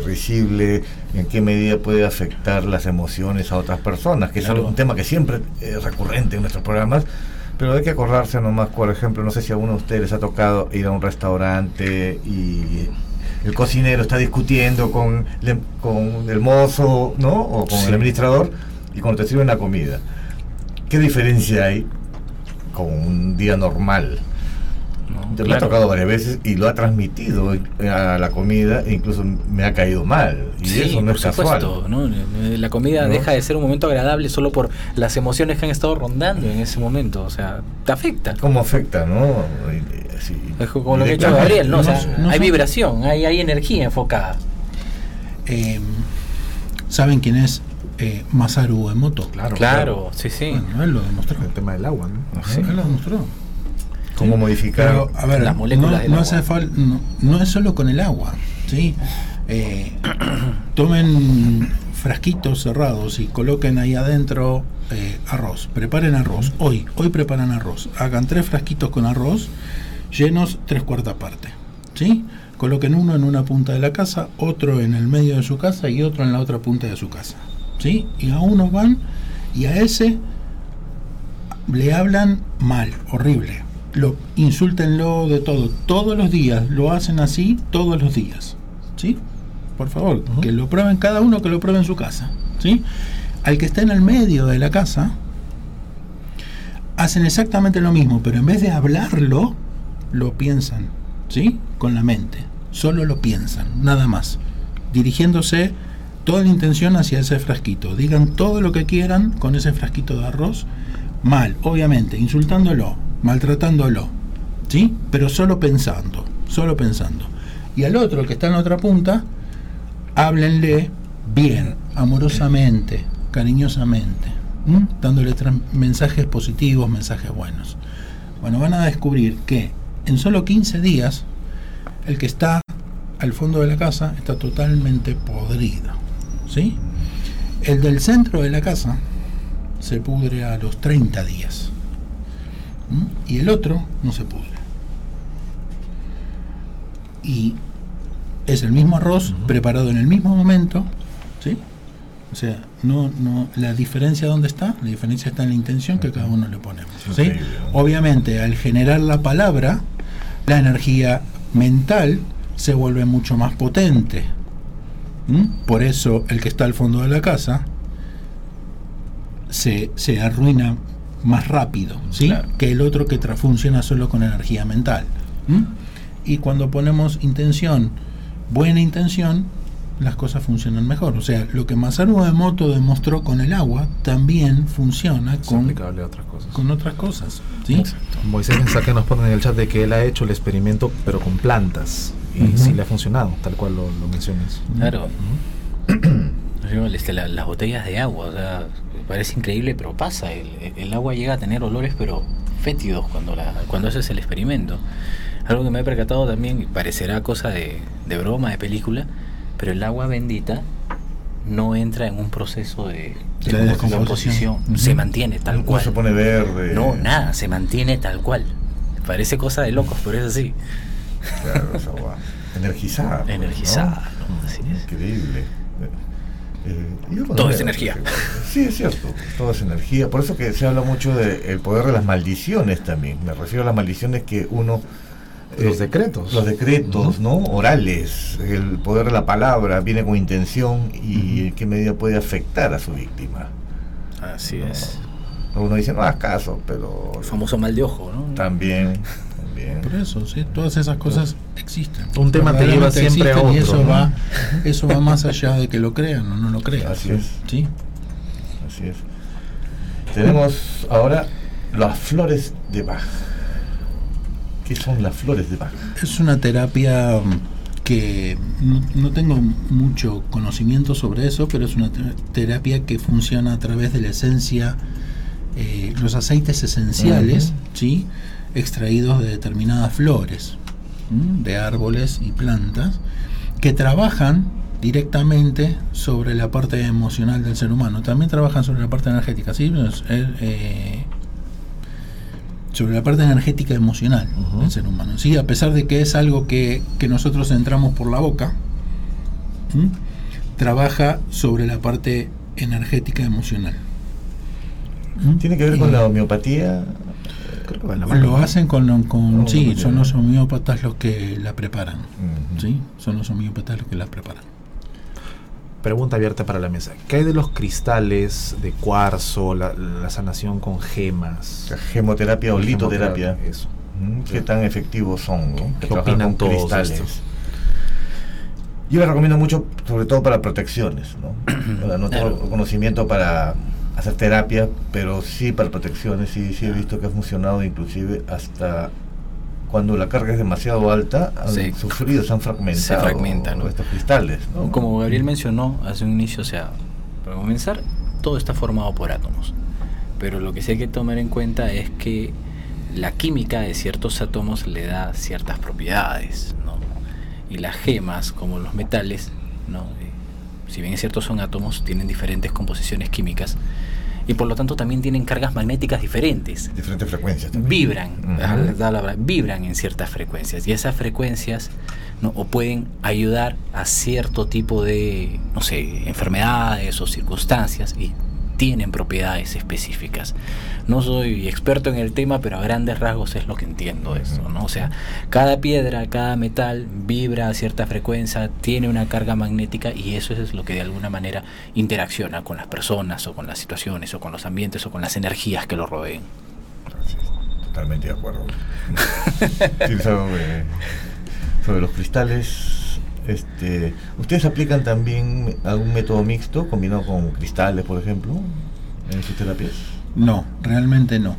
risible, en qué medida puede afectar las emociones a otras personas, que es un tema que siempre es recurrente en nuestros programas, pero hay que acordarse nomás, por ejemplo, no sé si a uno de ustedes les ha tocado ir a un restaurante y el cocinero está discutiendo con, con el mozo, ¿no? O con el administrador, y cuando te sirven la comida. ¿Qué diferencia hay con un día normal? Me ha tocado varias veces y lo ha transmitido a la comida e incluso me ha caído mal. Y eso no es casual. La comida deja de ser un momento agradable solo por las emociones que han estado rondando en ese momento. O sea, te afecta. ¿Cómo afecta, no? es como lo que ha hecho Gabriel, ¿no? hay vibración, hay, hay energía enfocada. Eh, ¿Saben quién es eh, Masaru Emoto? Claro, claro, sí, sí. él lo demostró. El tema del agua, ¿no? Sí, él lo demostró cómo modificar a ver, las moléculas no, hace no, es solo con el agua, ¿sí? Eh, tomen frasquitos cerrados y coloquen ahí adentro eh, arroz. Preparen arroz. Hoy, hoy preparan arroz. Hagan tres frasquitos con arroz llenos tres cuartas partes. ¿Sí? Coloquen uno en una punta de la casa, otro en el medio de su casa y otro en la otra punta de su casa. ¿Sí? Y a uno van y a ese le hablan mal, horrible lo insúltenlo de todo, todos los días, lo hacen así todos los días. ¿Sí? Por favor, que lo prueben cada uno, que lo pruebe en su casa. ¿Sí? Al que está en el medio de la casa, hacen exactamente lo mismo, pero en vez de hablarlo, lo piensan, ¿sí? Con la mente. Solo lo piensan, nada más. Dirigiéndose toda la intención hacia ese frasquito. Digan todo lo que quieran con ese frasquito de arroz. Mal, obviamente, insultándolo, maltratándolo, ¿sí? Pero solo pensando, solo pensando. Y al otro que está en la otra punta, háblenle bien, amorosamente, cariñosamente, dándole mensajes positivos, mensajes buenos. Bueno, van a descubrir que en solo 15 días, el que está al fondo de la casa está totalmente podrido, ¿sí? El del centro de la casa se pudre a los 30 días y el otro no se pudre. Y es el mismo arroz preparado en el mismo momento, ¿sí? O sea, no, no, la diferencia dónde está, la diferencia está en la intención que cada uno le ponemos. ¿sí? Obviamente, al generar la palabra, la energía mental se vuelve mucho más potente. Por eso el que está al fondo de la casa se, se arruina más rápido ¿sí? que el otro que funciona solo con energía mental. Y cuando ponemos intención, buena intención, las cosas funcionan mejor. O sea, lo que Masaru Emoto demostró con el agua también funciona con, otras cosas. con otras cosas. ¿sí? Moisés que nos pone en el chat de que él ha hecho el experimento pero con plantas. y Ujú. sí le ha funcionado, tal cual lo, lo mencionas. Claro. Yo, este, la- las botellas de agua, o sea, parece increíble, pero pasa. El, el agua llega a tener olores, pero fétidos cuando, la, cuando haces el experimento. Algo que me he percatado también, y parecerá cosa de, de broma, de película, pero el agua bendita no entra en un proceso de, De de descomposición. Se mantiene tal No cual. se pone verde. No, nada, se mantiene tal cual. Parece cosa de locos, pero es así. Claro, esa agua energizada. pues, Energizada, ¿no? ¿no? Así es. Increíble. Eh, Todo es energía. Sí, es cierto. Todo es energía. Por eso que se habla mucho del poder de las maldiciones también. Me refiero a las maldiciones que uno... eh, Los decretos. Los decretos, ¿no? Orales. El poder de la palabra viene con intención y en qué medida puede afectar a su víctima. Así es. Uno dice, no hagas caso, pero... El famoso mal de ojo, ¿no? También, también. Por eso, sí, todas esas cosas existen. Un tema te lleva siempre a existen Y otro, eso ¿no? va, eso va más allá de que lo crean o no lo crean. Así es. Sí. Así es. Tenemos ahora las flores de Bach. ¿Qué son las flores de Bach? Es una terapia mm, que no, no tengo mucho conocimiento sobre eso, pero es una te- terapia que funciona a través de la esencia, eh, los aceites esenciales. ¿sí? Extraídos de determinadas flores, ¿m? de árboles y plantas, que trabajan directamente sobre la parte emocional del ser humano. También trabajan sobre la parte energética, ¿sí? Eh, sobre la parte energética emocional del ser humano. Sí, a pesar de que es algo que, que nosotros entramos por la boca, trabaja sobre la parte energética emocional. ¿Tiene que ver con la homeopatía? Creo que va en la mano, Lo hacen con, con sí, son los homeópatas los que la preparan. Sí, son los homeópatas los que la preparan. Pregunta abierta para la mesa. ¿Qué hay de los cristales de cuarzo, la, la sanación con gemas? La gemoterapia o litoterapia. Eso. ¿Qué tan efectivos son? ¿no? ¿Qué opinan todos cristales. estos? Yo les recomiendo mucho, sobre todo para protecciones. ¿no? No tengo Claro. conocimiento para hacer terapia, pero sí para protecciones. Sí, sí he visto que ha funcionado inclusive hasta cuando la carga es demasiado alta, han Sí. sufrido, se han fragmentado Se fragmentan, ¿no? estos cristales. ¿no? Como Gabriel mencionó hace un inicio, o sea, para comenzar, todo está formado por átomos. Pero lo que sí hay que tomar en cuenta es que la química de ciertos átomos le da ciertas propiedades, ¿no? Y las gemas, como los metales, ¿no? Si bien es cierto son átomos, tienen diferentes composiciones químicas y por lo tanto también tienen cargas magnéticas diferentes Diferentes frecuencias también. vibran, la- la- vibran en ciertas frecuencias y esas frecuencias ¿no? o pueden ayudar a cierto tipo de, no sé, enfermedades o circunstancias y tienen propiedades específicas. No soy experto en el tema, pero a grandes rasgos es lo que entiendo eso, ¿no? O sea, cada piedra, cada metal vibra a cierta frecuencia, tiene una carga magnética y eso es lo que de alguna manera interacciona con las personas o con las situaciones o con los ambientes o con las energías que lo rodeen. Totalmente de acuerdo. Sobre los cristales, este, ¿ustedes aplican también algún método mixto combinado con cristales, por ejemplo, en sus terapias? No, realmente no.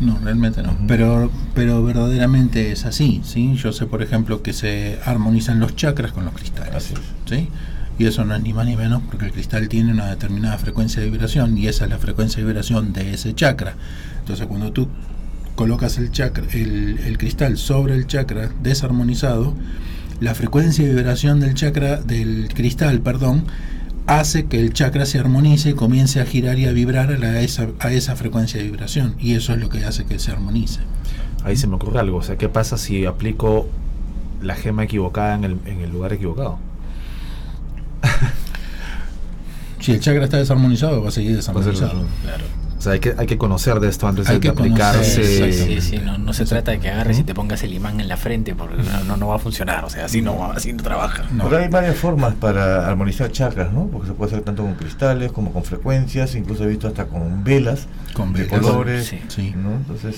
No, realmente no. Ujú. Pero, pero verdaderamente es así, ¿sí? Yo sé, por ejemplo, que se armonizan los chakras con los cristales. Así es. ¿sí? Y eso no es ni más ni menos porque el cristal tiene una determinada frecuencia de vibración y esa es la frecuencia de vibración de ese chakra. Entonces, cuando tú colocas el chakra, el, el cristal sobre el chakra desarmonizado, la frecuencia de vibración del chakra, del cristal, perdón, hace que el chakra se armonice y comience a girar y a vibrar a, la- esa, a esa frecuencia de vibración. Y eso es lo que hace que se armonice. Ahí se me ocurre algo. O sea, ¿qué pasa si aplico la gema equivocada en el, en el lugar equivocado? Si el chakra está desarmonizado, va a seguir a desarmonizado. Claro. O sea, hay que, hay que conocer de esto antes Hay de que aplicarse. conocer, Sí, sí, no, no se trata de que agarres y te pongas el imán en la frente porque no, no, no va a funcionar, o sea, así no, así no trabaja. No. Porque hay varias formas para armonizar chakras, ¿no? Porque se puede hacer tanto con cristales como con frecuencias, incluso he visto hasta con velas Con de velas. colores, Sí. ¿no? Entonces,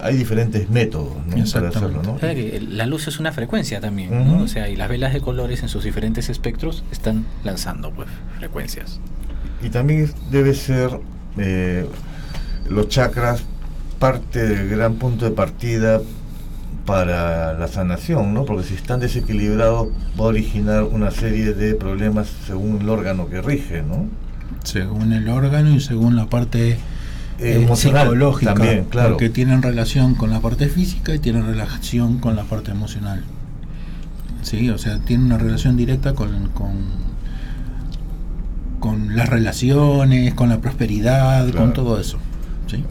hay diferentes métodos, ¿no? Para hacerlo, ¿no? O sea, que la luz es una frecuencia también. ¿no? O sea, y las velas de colores en sus diferentes espectros están lanzando pues frecuencias. Y también debe ser eh, los chakras parte del gran punto de partida para la sanación, ¿no? Porque si están desequilibrados va a originar una serie de problemas según el órgano que rige, ¿no? Según el órgano y según la parte eh, Emocional psicológica, también, claro. porque tienen relación con la parte física y tienen relación con la parte emocional. Sí, o sea, tiene una relación directa con, con, con las relaciones, con la prosperidad, Claro. con todo eso. ¿sí?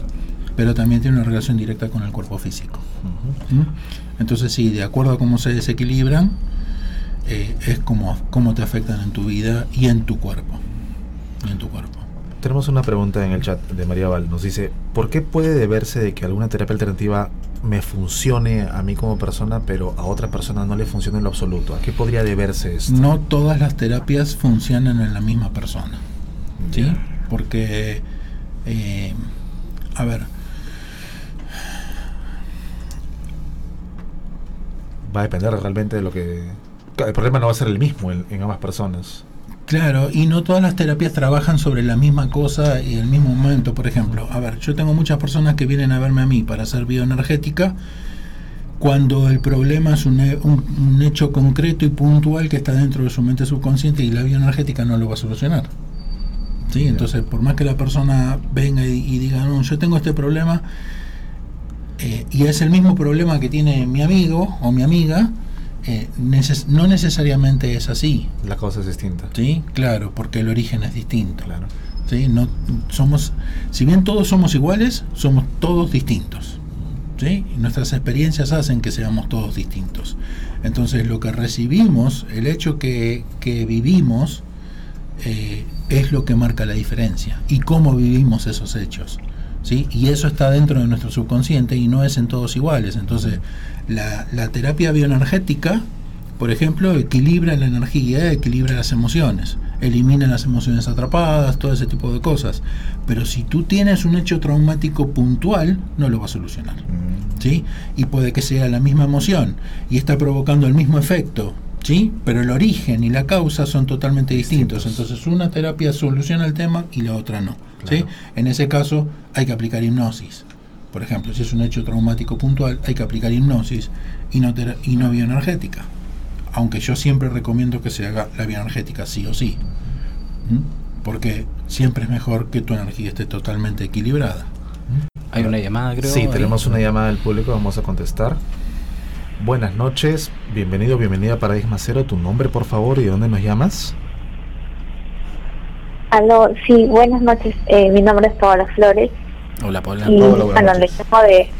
Pero también tiene una relación directa con el cuerpo físico. ¿Mm? Entonces, sí, de acuerdo a cómo se desequilibran, eh, es como, cómo te afectan en tu vida y en tu cuerpo. Y en tu cuerpo. Tenemos una pregunta en el chat de María Val. Nos dice, ¿por qué puede deberse de que alguna terapia alternativa me funcione a mí como persona, pero a otra persona no le funcione en lo absoluto? ¿A qué podría deberse esto? No todas las terapias funcionan en la misma persona. ¿sí? Porque, eh, a ver, Va a depender realmente de lo que... El problema no va a ser el mismo en, en ambas personas. Claro, y no todas las terapias trabajan sobre la misma cosa y el mismo momento. Por ejemplo, a ver, yo tengo muchas personas que vienen a verme a mí para hacer bioenergética cuando el problema es un, un- un hecho concreto y puntual que está dentro de su mente subconsciente y la bioenergética no lo va a solucionar. ¿Sí? Entonces, por más que la persona venga y, y diga, no, yo tengo este problema, eh, y es el mismo problema que tiene mi amigo o mi amiga, eh, neces- no necesariamente es así. La causa es distinta. ¿Sí? Claro, porque el origen es distinto. Claro. ¿sí? No, somos, si bien todos somos iguales, somos todos distintos. ¿sí? Y nuestras experiencias hacen que seamos todos distintos. Entonces lo que recibimos, el hecho que, que vivimos, eh, es lo que marca la diferencia. Y cómo vivimos esos hechos. ¿sí? Y eso está dentro de nuestro subconsciente y no es en todos iguales. Entonces la, la terapia bioenergética, por ejemplo, equilibra la energía, equilibra las emociones, elimina las emociones atrapadas, todo ese tipo de cosas. Pero si tú tienes un hecho traumático puntual, no lo va a solucionar. ¿sí? Y puede que sea la misma emoción y está provocando el mismo efecto, ¿sí? Pero el origen y la causa son totalmente distintos. Entonces una terapia soluciona el tema y la otra no, ¿sí? En ese caso hay que aplicar hipnosis. Por ejemplo, si es un hecho traumático puntual, hay que aplicar hipnosis y no, y no bioenergética. Aunque yo siempre recomiendo que se haga la bioenergética sí o sí. ¿Mm? Porque siempre es mejor que tu energía esté totalmente equilibrada. Hay una llamada, creo. Sí, ahí. tenemos una llamada del público, vamos a contestar. Buenas noches, bienvenido, bienvenida a Paradigma Cero. ¿Tu nombre, por favor, y de dónde nos llamas? Aló, sí, buenas noches. Eh, mi nombre es Paola Flores Hola, Paula. y Hola, buenas bueno, le noches. llamo de,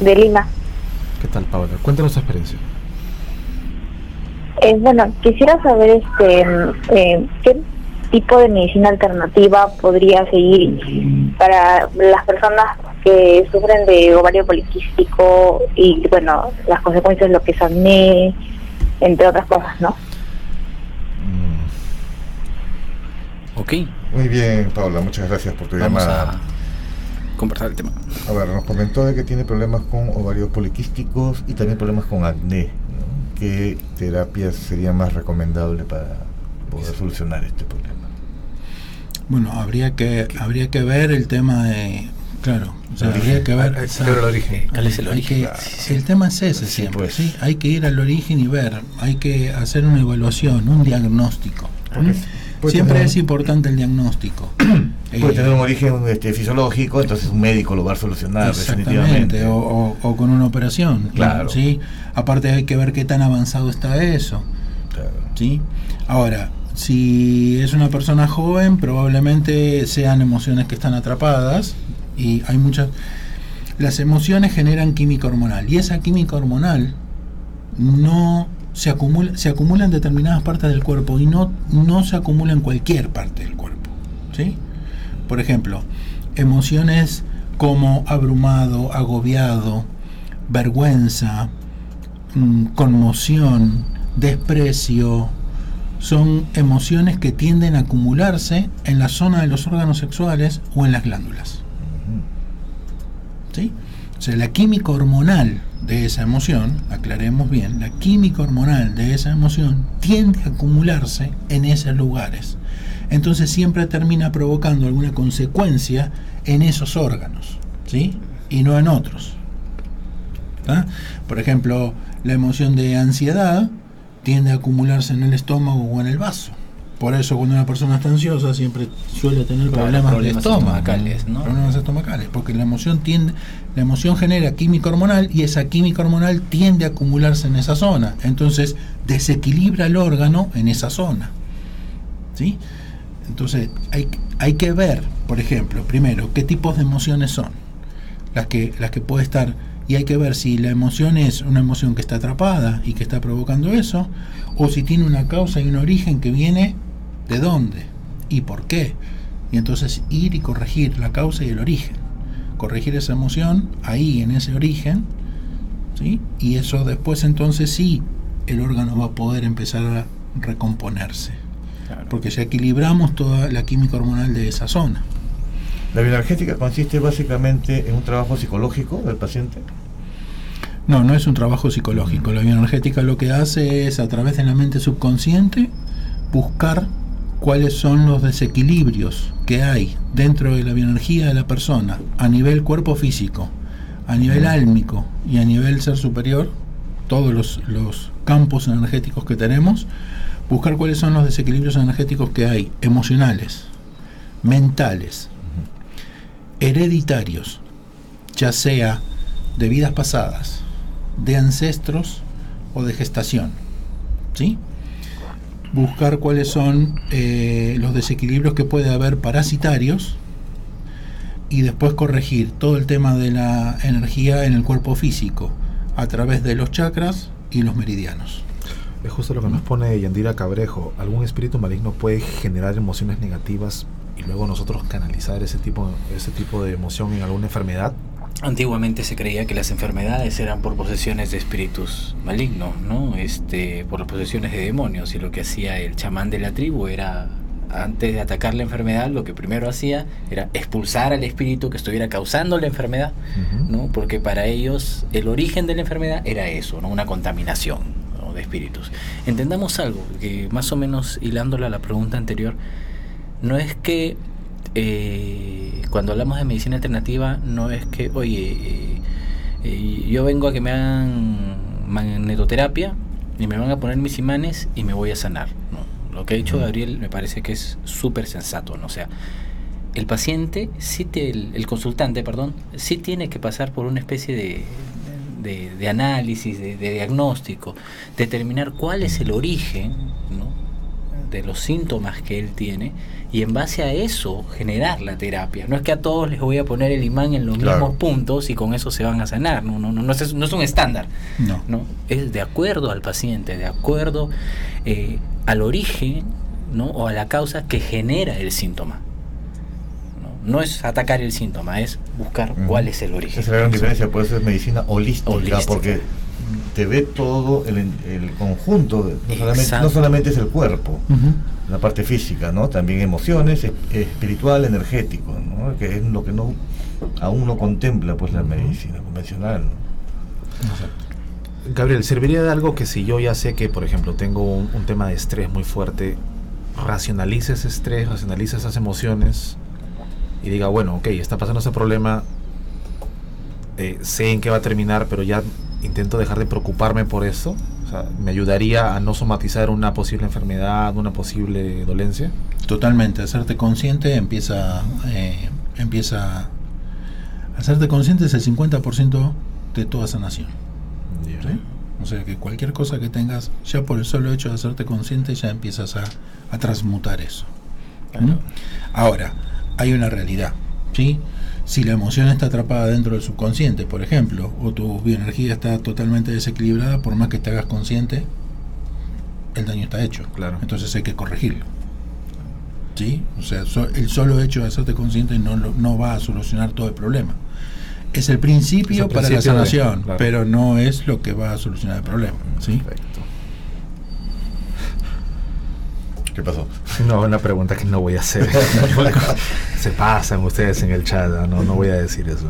de Lima. ¿Qué tal, Paola? Cuéntanos tu experiencia. Eh, bueno, quisiera saber este eh, qué tipo de medicina alternativa podría seguir para las personas que sufren de ovario poliquístico y bueno, las consecuencias de lo que es acné, entre otras cosas, ¿no? mm. Ok, Muy bien, Paula, muchas gracias por tu vamos llamada. a conversar el tema. A ver, nos comentó de que tiene problemas con ovarios poliquísticos y también problemas con acné. ¿no? ¿Qué terapias sería más recomendable para poder solucionar este problema? Bueno, habría que habría que ver el tema de claro, o sea, El habría que ver Ah, hay que ver el origen. ¿Cuál es el origen? que- el tema es ese Sí, siempre, pues. sí, hay que ir al origen y ver, hay que hacer una evaluación, un diagnóstico. Porque ¿Mm? Siempre tener- es importante el diagnóstico. Puede Eh, tener un origen este, fisiológico, entonces un médico lo va a solucionar definitivamente. o, o- o con una operación. Claro. ¿sí? Aparte hay que ver qué tan avanzado está eso. Claro. ¿sí? Ahora, si es una persona joven, probablemente sean emociones que están atrapadas y hay muchas... Las emociones generan química hormonal y esa química hormonal no se acumula, se acumula en determinadas partes del cuerpo y no, no se acumula en cualquier parte del cuerpo. ¿sí? Por ejemplo, emociones como abrumado, agobiado, vergüenza, mm, conmoción, desprecio, son emociones que tienden a acumularse en la zona de los órganos sexuales o en las glándulas. ¿Sí? O sea, la química hormonal de esa emoción, aclaremos bien, la química hormonal de esa emoción tiende a acumularse en esos lugares. Entonces siempre termina provocando alguna consecuencia en esos órganos, ¿sí? Y no en otros. Por ejemplo, la emoción de ansiedad tiende a acumularse en el estómago o en el vaso. Por eso cuando una persona está ansiosa siempre suele tener problemas, problemas estomacales, ¿no? Problemas estomacales, porque la emoción tiende, la emoción genera química hormonal y esa química hormonal tiende a acumularse en esa zona. Entonces desequilibra el órgano en esa zona. ¿Sí? Entonces hay, hay que ver, por ejemplo, primero, qué tipos de emociones son las que, las que puede estar y hay que ver si la emoción es una emoción que está atrapada y que está provocando eso, o si tiene una causa y un origen que viene de dónde y por qué. Y entonces ir y corregir la causa y el origen. Corregir esa emoción ahí en ese origen, ¿sí? Y eso después entonces sí el órgano va a poder empezar a recomponerse. Claro. Porque ya equilibramos toda la química hormonal de esa zona. La bioenergética consiste básicamente en un trabajo psicológico del paciente. No, no es un trabajo psicológico. La bioenergética lo que hace es, a través de la mente subconsciente, buscar cuáles son los desequilibrios que hay dentro de la bioenergía de la persona, a nivel cuerpo físico, a nivel álmico y a nivel ser superior, todos los, los campos energéticos que tenemos, buscar cuáles son los desequilibrios energéticos que hay, emocionales, mentales, hereditarios, ya sea de vidas pasadas, de ancestros o de gestación. ¿Sí? Buscar cuáles son eh, los desequilibrios que puede haber parasitarios y después corregir todo el tema de la energía en el cuerpo físico a través de los chakras y los meridianos. Es justo lo que nos pone Yandira Cabrejo. ¿Algún espíritu maligno puede generar emociones negativas y luego nosotros canalizar ese tipo, ese tipo de emoción en alguna enfermedad? Antiguamente se creía que las enfermedades eran por posesiones de espíritus malignos, ¿no? Este, por posesiones de demonios. Y lo que hacía el chamán de la tribu era, antes de atacar la enfermedad, lo que primero hacía era expulsar al espíritu que estuviera causando la enfermedad, ¿no? Porque para ellos el origen de la enfermedad era eso, ¿no? Una contaminación ¿no? de espíritus. Entendamos algo, que más o menos hilándola a la pregunta anterior, no es que eh, cuando hablamos de medicina alternativa, no es que, oye, eh, eh, yo vengo a que me hagan magnetoterapia y me van a poner mis imanes y me voy a sanar. ¿no? Lo que ha dicho Gabriel me parece que es súper sensato. ¿no? O sea, el paciente, sí te- el, el consultante, perdón, sí tiene que pasar por una especie de, de, de análisis, de, de diagnóstico, determinar cuál es el origen ¿no? de los síntomas que él tiene y en base a eso generar la terapia. No es que a todos les voy a poner el imán en los Claro. mismos puntos y con eso se van a sanar. No, no, no, no, es, no es un estándar. No. ¿no? Es de acuerdo al paciente, de acuerdo eh, al origen ¿no? o a la causa que genera el síntoma. ¿no? No es atacar el síntoma, es buscar cuál es el origen. Esa es la gran diferencia, por eso es medicina holística, Holística. porque te ve todo el, el conjunto, no solamente, no solamente es el cuerpo, Ujú. La parte física, ¿no? También emociones, es- espiritual, energético, ¿no? Que es lo que no aún no contempla pues la medicina convencional. ¿no? Gabriel, ¿serviría de algo que si yo ya sé que, por ejemplo, tengo un, un tema de estrés muy fuerte, racionalice ese estrés, racionalice esas emociones y diga, bueno, ok, está pasando ese problema, eh, sé en qué va a terminar, pero ya intento dejar de preocuparme por eso? Sea, ¿me ayudaría a no somatizar una posible enfermedad, una posible dolencia? Totalmente, hacerte consciente empieza, eh, empieza, hacerte consciente es el 50% de toda sanación. ¿sí? O sea que cualquier cosa que tengas, ya por el solo hecho de hacerte consciente, ya empiezas a, a transmutar eso. ¿Mm? Ahora, hay una realidad, ¿sí? Si la emoción está atrapada dentro del subconsciente, por ejemplo, o tu bioenergía está totalmente desequilibrada, por más que te hagas consciente, el daño está hecho. Claro. Entonces hay que corregirlo. ¿Sí? O sea, so- el solo hecho de hacerte consciente no, lo- no va a solucionar todo el problema. Es el principio, Es el para la de- sanación, claro. pero no es lo que va a solucionar el problema. ¿sí? Perfecto. ¿Qué pasó? No, una pregunta que no voy a hacer. Se pasan ustedes en el chat, ¿no? no, voy a decir eso.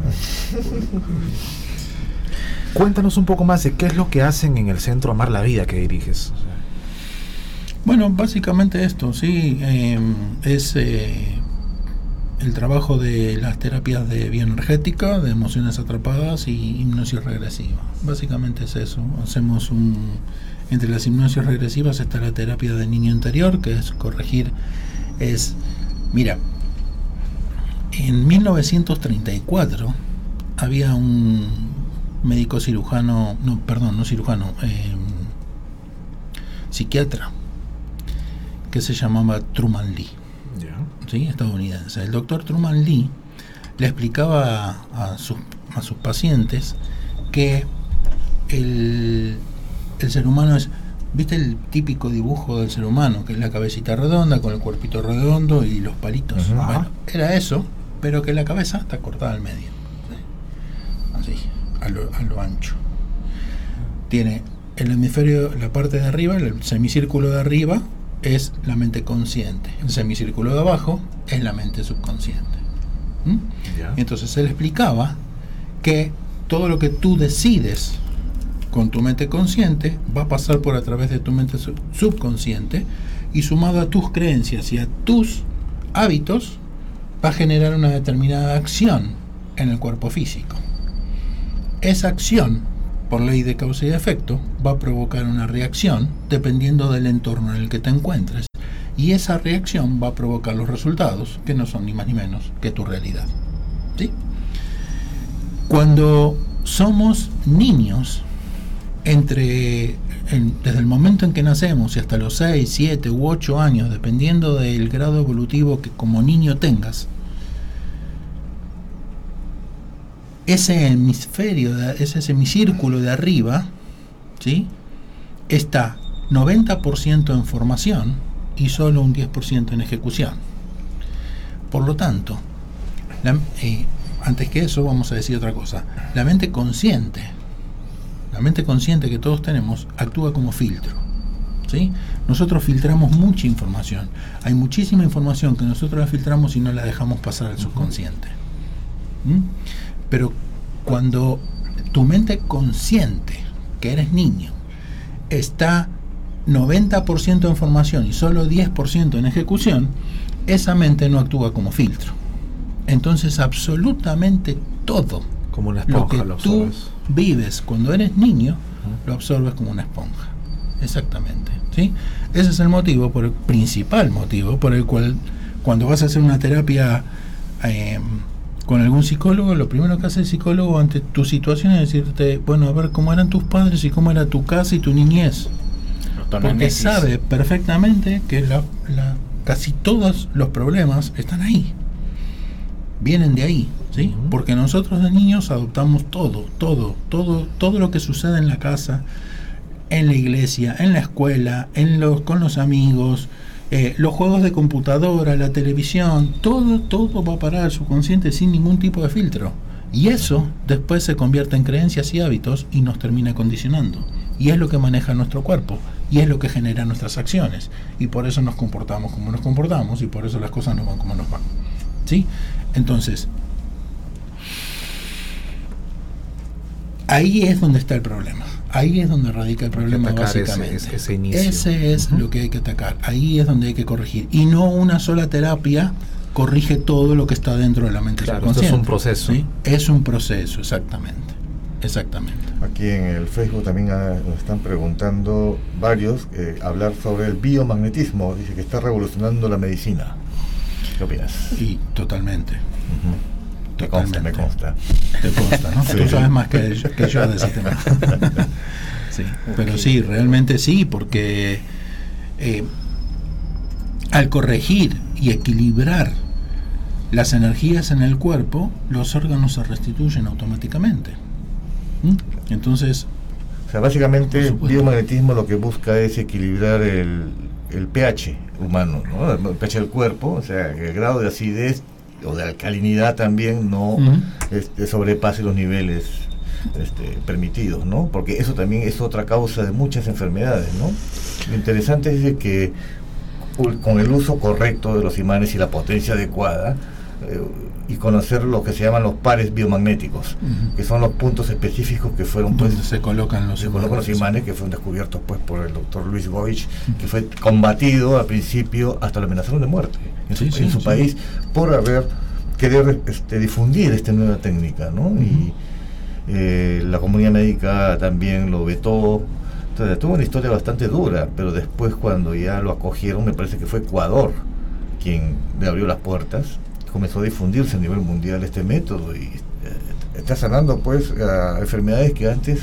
Cuéntanos un poco más de qué es lo que hacen en el centro Amar la Vida que diriges. Bueno, básicamente esto, sí, eh, es, eh, el trabajo de las terapias de bioenergética, de emociones atrapadas y hipnosis regresiva. Básicamente es eso. Hacemos un entre las hipnosis regresivas está la terapia del niño interior, que es corregir es mira, en 1934 había un médico cirujano, no, perdón, no cirujano, eh, psiquiatra que se llamaba Truman Lee, ¿sí? estadounidense. El doctor Truman Lee le explicaba a, sus, a sus pacientes que el, el ser humano es, ¿viste el típico dibujo del ser humano? Que es la cabecita redonda con el cuerpito redondo y los palitos. Bueno, era eso, pero que la cabeza está cortada al medio. Así, a lo, a lo ancho. Tiene el hemisferio, la parte de arriba, el semicírculo de arriba, es la mente consciente. El semicírculo de abajo es la mente subconsciente. ¿Mm? Entonces él explicaba que todo lo que tú decides con tu mente consciente va a pasar por a través de tu mente subconsciente y sumado a tus creencias y a tus hábitos va a generar una determinada acción en el cuerpo físico. Esa acción por ley de causa y efecto, va a provocar una reacción dependiendo del entorno en el que te encuentres. Y esa reacción va a provocar los resultados, que no son ni más ni menos que tu realidad. ¿Sí? Cuando somos niños, entre desde el momento en que nacemos y hasta los 6, 7 u 8 años, dependiendo del grado evolutivo que como niño tengas, ese hemisferio, ese semicírculo de arriba, ¿sí? está 90% en formación y solo un 10% en ejecución. Por lo tanto, eh, antes que eso vamos a decir otra cosa. La mente consciente, la mente consciente que todos tenemos, actúa como filtro. ¿sí? Nosotros filtramos mucha información. Hay muchísima información que nosotros la filtramos y no la dejamos pasar al subconsciente. ¿Mm? Pero cuando tu mente consciente, que eres niño, está 90% en formación y solo 10% en ejecución, esa mente no actúa como filtro. Entonces absolutamente todo como una esponja, lo que tú vives cuando eres niño, lo absorbes como una esponja. Exactamente. ¿sí? Ese es el motivo, por el principal motivo por el cual cuando vas a hacer una terapia eh, con algún psicólogo, lo primero que hace el psicólogo ante tu situación es decirte, bueno, a ver cómo eran tus padres y cómo era tu casa y tu niñez. Porque sabe perfectamente que la, casi todos los problemas están ahí. Vienen de ahí, ¿sí? Porque nosotros de niños adoptamos todo, todo, todo, todo lo que sucede en la casa, en la iglesia, en la escuela, en los, con los amigos, eh, los juegos de computadora, la televisión, todo, todo va a parar al subconsciente sin ningún tipo de filtro. Y eso después se convierte en creencias y hábitos y nos termina condicionando. Y es lo que maneja nuestro cuerpo. Y es lo que genera nuestras acciones. Y por eso nos comportamos como nos comportamos y por eso las cosas no van como nos van. ¿Sí? Entonces, ahí es donde está el problema. Ahí es donde radica el problema básicamente. Ese, es lo que hay que atacar. Ahí es donde hay que corregir. Y no una sola terapia corrige todo lo que está dentro de la mente claro, es un proceso. Es un proceso, exactamente. Exactamente. Aquí en el Facebook también ah, nos están preguntando varios eh, hablar sobre el biomagnetismo. Dice que está revolucionando la medicina. ¿Qué opinas? Sí, totalmente. Me consta, me consta. Te consta, ¿no? Tú sabes más que, que yo de ese tema. sí, pero sí, realmente sí, porque eh, al corregir y equilibrar las energías en el cuerpo, los órganos se restituyen automáticamente. ¿Mm? Entonces... O sea, básicamente el biomagnetismo lo que busca es equilibrar el, el pH humano, ¿no? el pH del cuerpo, o sea, el grado de acidez o de alcalinidad también no este, sobrepase los niveles este, permitidos, ¿no? Porque eso también es otra causa de muchas enfermedades, ¿no? Lo interesante es que con el uso correcto de los imanes y la potencia adecuada, y conocer lo que se llaman los pares biomagnéticos, que son los puntos específicos que fueron pues, se colocan los, se colocan los imanes que fueron descubiertos pues por el doctor Luis Goich, que fue combatido al principio hasta la amenazaron de muerte en su, país por haber querer este, difundir esta nueva técnica, ¿no? Y eh, la comunidad médica también lo vetó. Entonces, tuvo una historia bastante dura, pero después cuando ya lo acogieron, me parece que fue Ecuador quien le abrió las puertas, comenzó a difundirse a nivel mundial este método y eh, está sanando pues a enfermedades que antes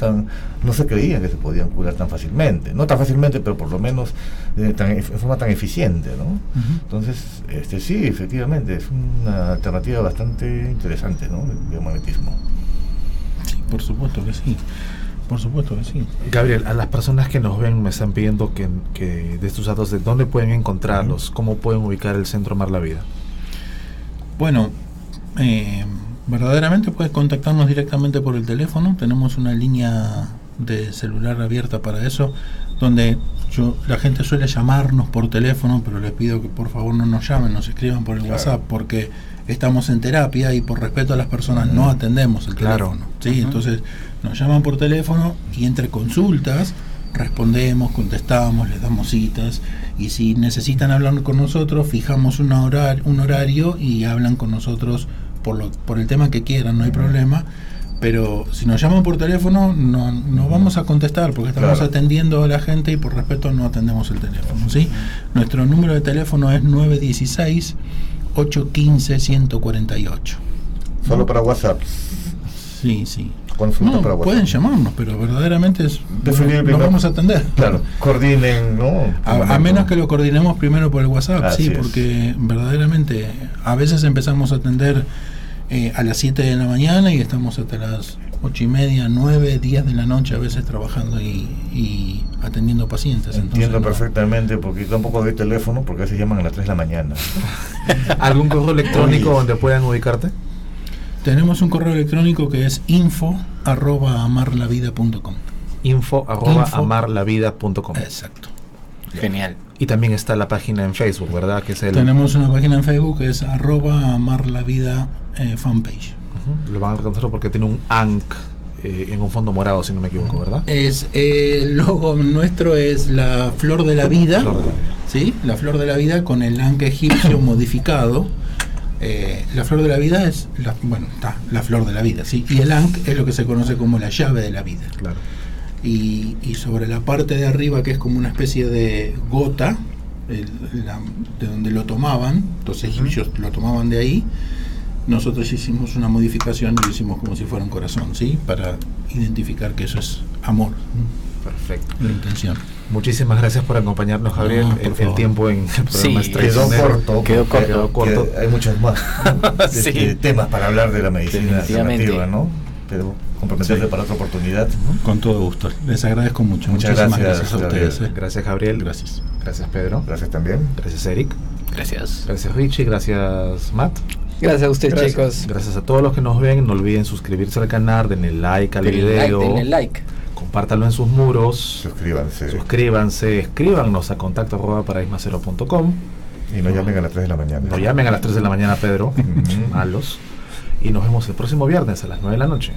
tan, no se creía que se podían curar tan fácilmente. No tan fácilmente, pero por lo menos de, tan, en forma tan eficiente, ¿no? Entonces, este sí, efectivamente, es una alternativa bastante interesante, ¿no? El biomagnetismo. Sí, por supuesto que sí. Por supuesto que sí. Gabriel, a las personas que nos ven me están pidiendo que, que de estos datos, ¿de dónde pueden encontrarlos? ¿Cómo pueden ubicar el Centro Amar la Vida? Bueno, eh, verdaderamente puedes contactarnos directamente por el teléfono. Tenemos una línea de celular abierta para eso, donde yo, la gente suele llamarnos por teléfono, pero les pido que por favor no nos llamen, nos escriban por el Claro. WhatsApp, porque estamos en terapia y por respeto a las personas no atendemos el Claro. teléfono. ¿sí? Entonces nos llaman por teléfono y entre consultas respondemos, contestamos, les damos citas y si necesitan hablar con nosotros, fijamos un horario, un horario y hablan con nosotros por, lo, por el tema que quieran, no hay problema. Pero si nos llaman por teléfono, no, no vamos a contestar porque estamos Claro. atendiendo a la gente y por respeto no atendemos el teléfono. ¿sí? Nuestro número de teléfono es 916 815 148. Solo para WhatsApp. Sí, sí. Consulta No, para WhatsApp. pueden llamarnos, pero verdaderamente es, nos no. vamos a atender. Claro, coordinen, ¿no? A, a menos que lo coordinemos primero por el WhatsApp, Así sí, es. porque verdaderamente a veces empezamos a atender eh, a las 7 de la mañana y estamos hasta las 8 y media, 9, 10 de la noche a veces trabajando y, y atendiendo pacientes. Entiendo Entonces, no. perfectamente, porque tampoco doy teléfono porque a veces llaman a las 3 de la mañana. ¿Algún correo electrónico Oye. donde puedan ubicarte? Tenemos un correo electrónico que es info arroba amarlavida.com. Info arroba Info. amarlavida.com. Exacto. Genial. Y también está la página en Facebook, ¿verdad? Que es el, Tenemos una página en Facebook que es arroba amarlavida eh, fanpage. Lo van a reconocer porque tiene un ANC eh, en un fondo morado, si no me equivoco, ¿verdad? Es, eh, el logo nuestro es la flor de la vida, Flor de la vida. ¿sí? La flor de la vida con el ancla egipcio modificado. Eh, la flor de la vida es, la, bueno, está, la flor de la vida, ¿sí? Y el ankh es lo que se conoce como la llave de la vida. Claro. Y, y sobre la parte de arriba, que es como una especie de gota, el- la- de donde lo tomaban, los egipcios lo tomaban de ahí, nosotros hicimos una modificación y lo hicimos como si fuera un corazón, ¿sí? Para identificar que eso es amor, Perfecto. la intención. Muchísimas gracias por acompañarnos, Gabriel. No, por el, tiempo en el programa Sí, Quedó corto. Quedó corto. Quedó corto. Hay muchos más Sí. este, temas para hablar de la medicina alternativa, ¿no? Pero comprometerse Sí. para otra oportunidad. Con todo gusto. Les agradezco mucho. Muchas Muchísimas gracias, gracias, a ustedes. Gabriel. ¿eh? Gracias, Gabriel. Gracias. Gracias, Pedro. Gracias también. Gracias, Eric. Gracias. Gracias, Richie. Gracias, Matt. Gracias a ustedes, chicos. Gracias a todos los que nos ven. No olviden suscribirse al canal, denle like al Denle like, video, denle like. Compártanlo en sus muros, Suscríbanse. suscríbanse, escríbanos a contacto arroba paraísma0.com. Y no llamen a las 3 de la mañana. No llamen a las 3 de la mañana, Pedro. Malos. Y nos vemos el próximo viernes a las 9 de la noche.